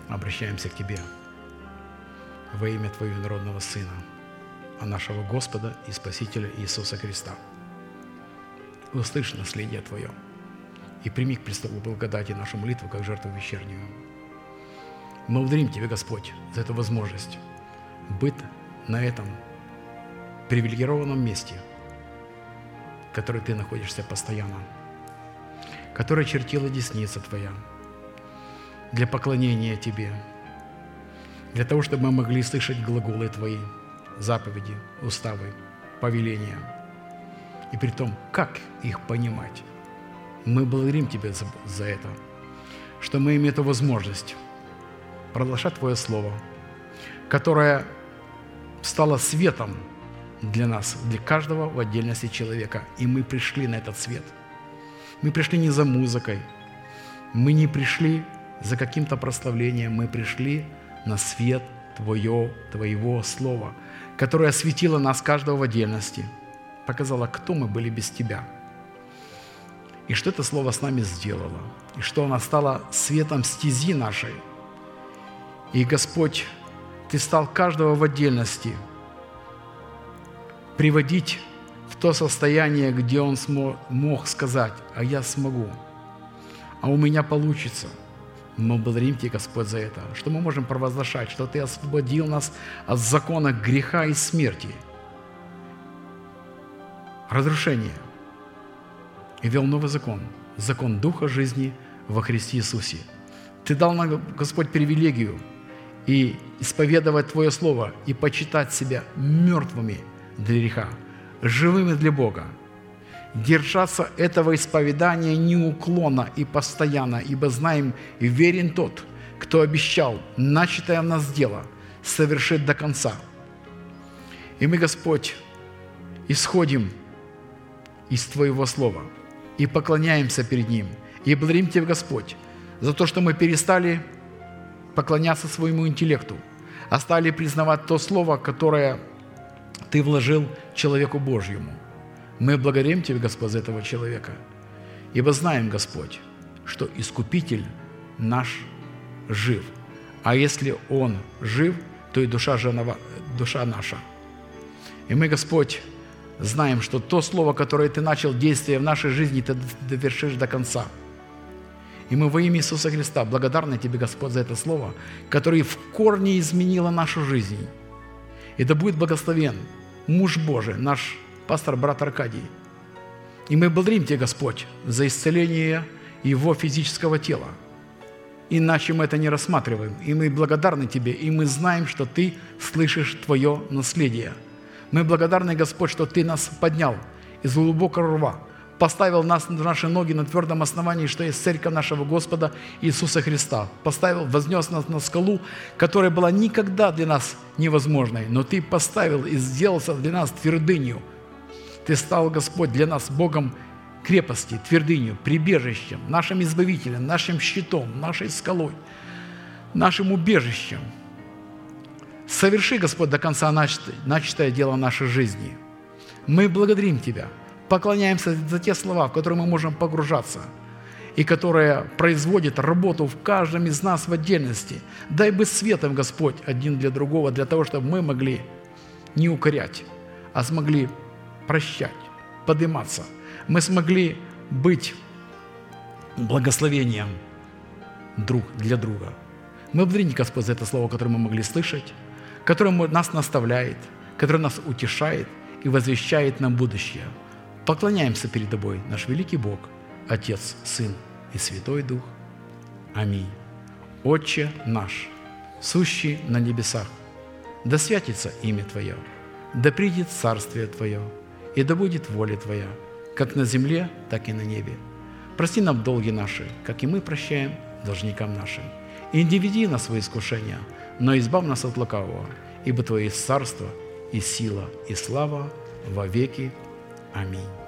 обращаемся к Тебе во имя Твоего народного Сына, а нашего Господа и Спасителя Иисуса Христа. Услышь наследие Твое и прими к престолу благодати нашу молитву, как жертву вечернюю. Мы благодарим Тебя, Господь, за эту возможность быть на этом привилегированном месте, в котором ты находишься постоянно, которое чертила десница Твоя для поклонения Тебе, для того, чтобы мы могли слышать глаголы Твои, заповеди, уставы, повеления. И при том, как их понимать. Мы благодарим Тебя за, за это, что мы имеем эту возможность продолжать Твое Слово, которое стало светом для нас, для каждого в отдельности человека. И мы пришли на этот свет. Мы пришли не за музыкой, мы не пришли за каким-то прославлением, мы пришли на свет Твое, Твоего Слова, которое осветило нас каждого в отдельности, показало, кто мы были без Тебя, и что это Слово с нами сделало, и что оно стало светом стези нашей. И, Господь, Ты стал каждого в отдельности приводить в то состояние, где он смог, мог сказать, а я смогу, а у меня получится – мы благодарим Тебя, Господь, за это, что мы можем провозглашать, что Ты освободил нас от закона греха и смерти, разрушения, и вел новый закон, закон Духа жизни во Христе Иисусе. Ты дал нам, Господь, привилегию и исповедовать Твое Слово, и почитать себя мертвыми для греха, живыми для Бога – держаться этого исповедания неуклонно и постоянно, ибо знаем верен тот, кто обещал начатое в нас дело совершить до конца. И мы, Господь, исходим из Твоего Слова и поклоняемся перед Ним. И благодарим Тебя, Господь, за то, что мы перестали поклоняться своему интеллекту, а стали признавать то Слово, которое Ты вложил человеку Божьему – мы благодарим Тебя, Господь, за этого человека, ибо знаем, Господь, что Искупитель наш жив. А если Он жив, то и душа, женова, душа наша. И мы, Господь, знаем, что то слово, которое Ты начал действие в нашей жизни, Ты довершишь до конца. И мы во имя Иисуса Христа благодарны Тебе, Господь, за это слово, которое в корне изменило нашу жизнь. И да будет благословен муж Божий, наш пастор брат Аркадий. И мы благодарим Тебя, Господь, за исцеление его физического тела. Иначе мы это не рассматриваем. И мы благодарны Тебе, и мы знаем, что Ты слышишь Твое наследие. Мы благодарны, Господь, что Ты нас поднял из глубокого рва, поставил нас, наши ноги на твердом основании, что есть церковь нашего Господа Иисуса Христа. Поставил, вознес нас на скалу, которая была никогда для нас невозможной, но Ты поставил и сделался для нас твердынью – ты стал, Господь, для нас Богом крепости, твердынью, прибежищем, нашим избавителем, нашим щитом, нашей скалой, нашим убежищем. Соверши, Господь, до конца начатое дело нашей жизни. Мы благодарим Тебя, поклоняемся за те слова, в которые мы можем погружаться и которые производят работу в каждом из нас в отдельности. Дай бы светом, Господь, один для другого, для того, чтобы мы могли не укорять, а смогли прощать, подниматься. Мы смогли быть благословением друг для друга. Мы благодарим Господь за это слово, которое мы могли слышать, которое нас наставляет, которое нас утешает и возвещает нам будущее. Поклоняемся перед Тобой, наш великий Бог, Отец, Сын и Святой Дух. Аминь. Отче наш, сущий на небесах, да святится имя Твое, да придет Царствие Твое, и да будет воля Твоя, как на земле, так и на небе. Прости нам долги наши, как и мы прощаем должникам нашим. И не веди нас в искушения, но избавь нас от лукавого, ибо Твое есть царство и сила и слава во веки. Аминь.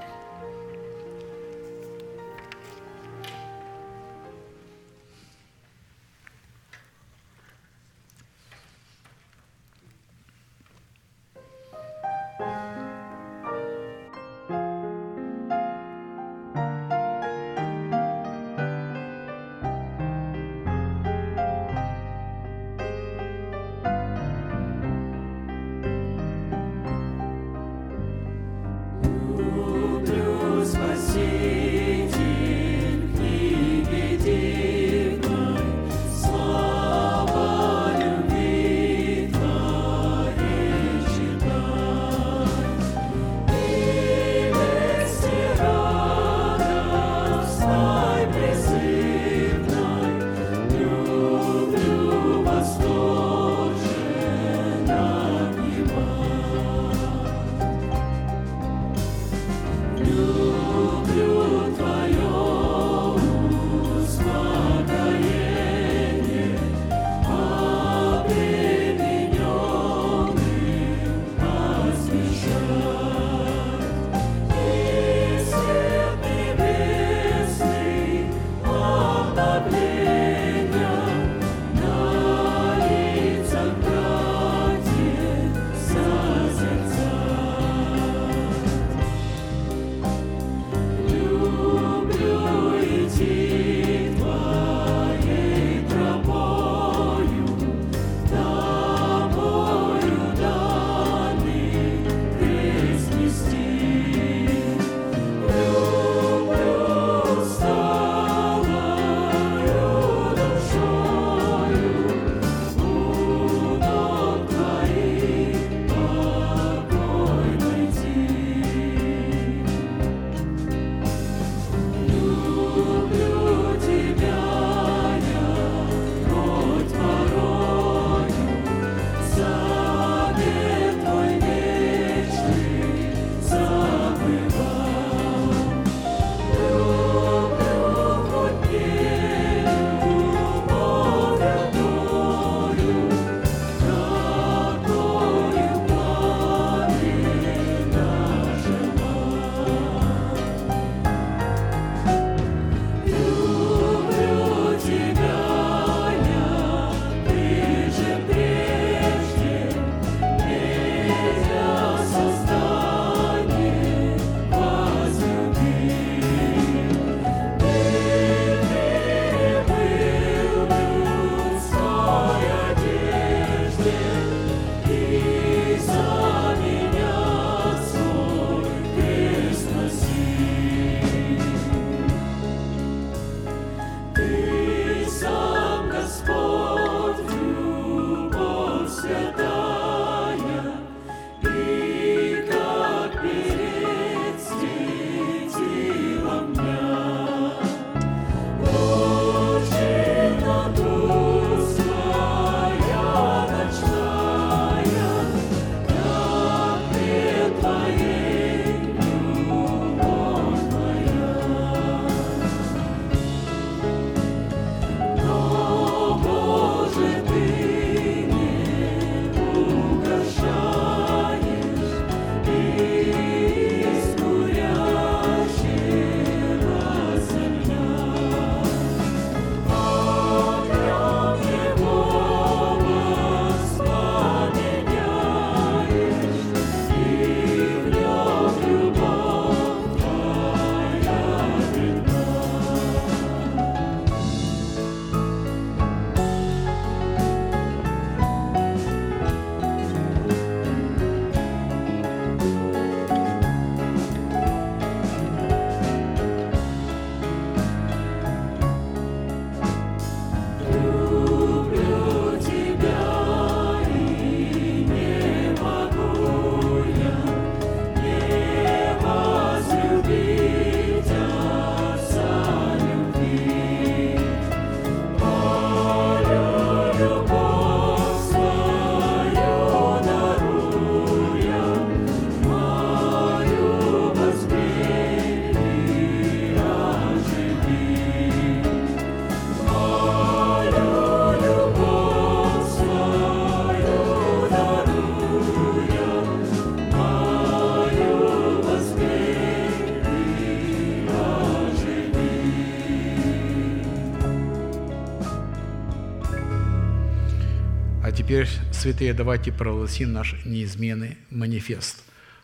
Теперь, святые, давайте прогласим наш неизменный манифест.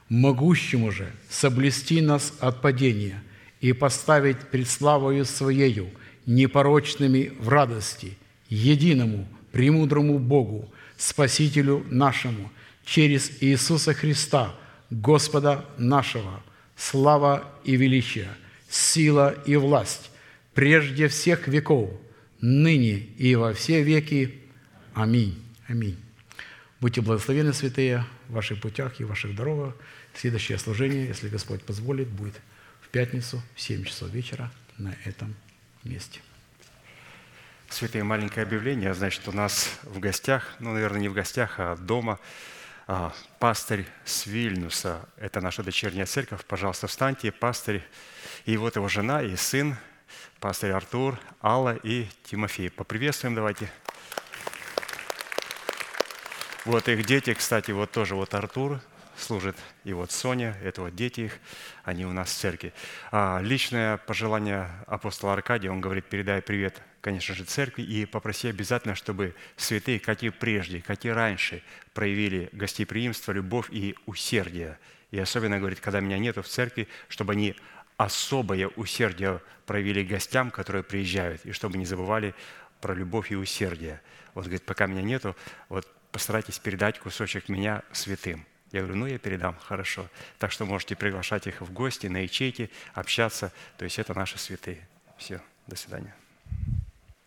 «Могущему же соблюсти нас от падения и поставить пред славою Своею, непорочными в радости, единому, премудрому Богу, Спасителю нашему, через Иисуса Христа, Господа нашего, слава и величие, сила и власть, прежде всех веков, ныне и во все веки. Аминь. Аминь. Будьте благословены, святые, в ваших путях и в ваших дорогах. Следующее служение, если Господь позволит, будет в пятницу в 7 часов вечера на этом месте. Святые, маленькое объявление. Значит, у нас в гостях, ну, наверное, не в гостях, а дома, а, пастырь с Вильнюса. Это наша дочерняя церковь. Пожалуйста, встаньте. Пастырь и вот его жена и сын, пастырь Артур, Алла и Тимофей. Поприветствуем давайте. Вот их дети, кстати, вот тоже вот Артур служит, и вот Соня, это вот дети их, они у нас в церкви. А личное пожелание апостола Аркадия, он говорит, передай привет, конечно же, церкви, и попроси обязательно, чтобы святые, как и прежде, как и раньше, проявили гостеприимство, любовь и усердие. И особенно, говорит, когда меня нету в церкви, чтобы они особое усердие проявили гостям, которые приезжают, и чтобы не забывали про любовь и усердие. Вот, говорит, пока меня нету, вот постарайтесь передать кусочек меня святым. Я говорю, ну, я передам, хорошо. Так что можете приглашать их в гости, на ячейки, общаться. То есть это наши святые. Все, до свидания.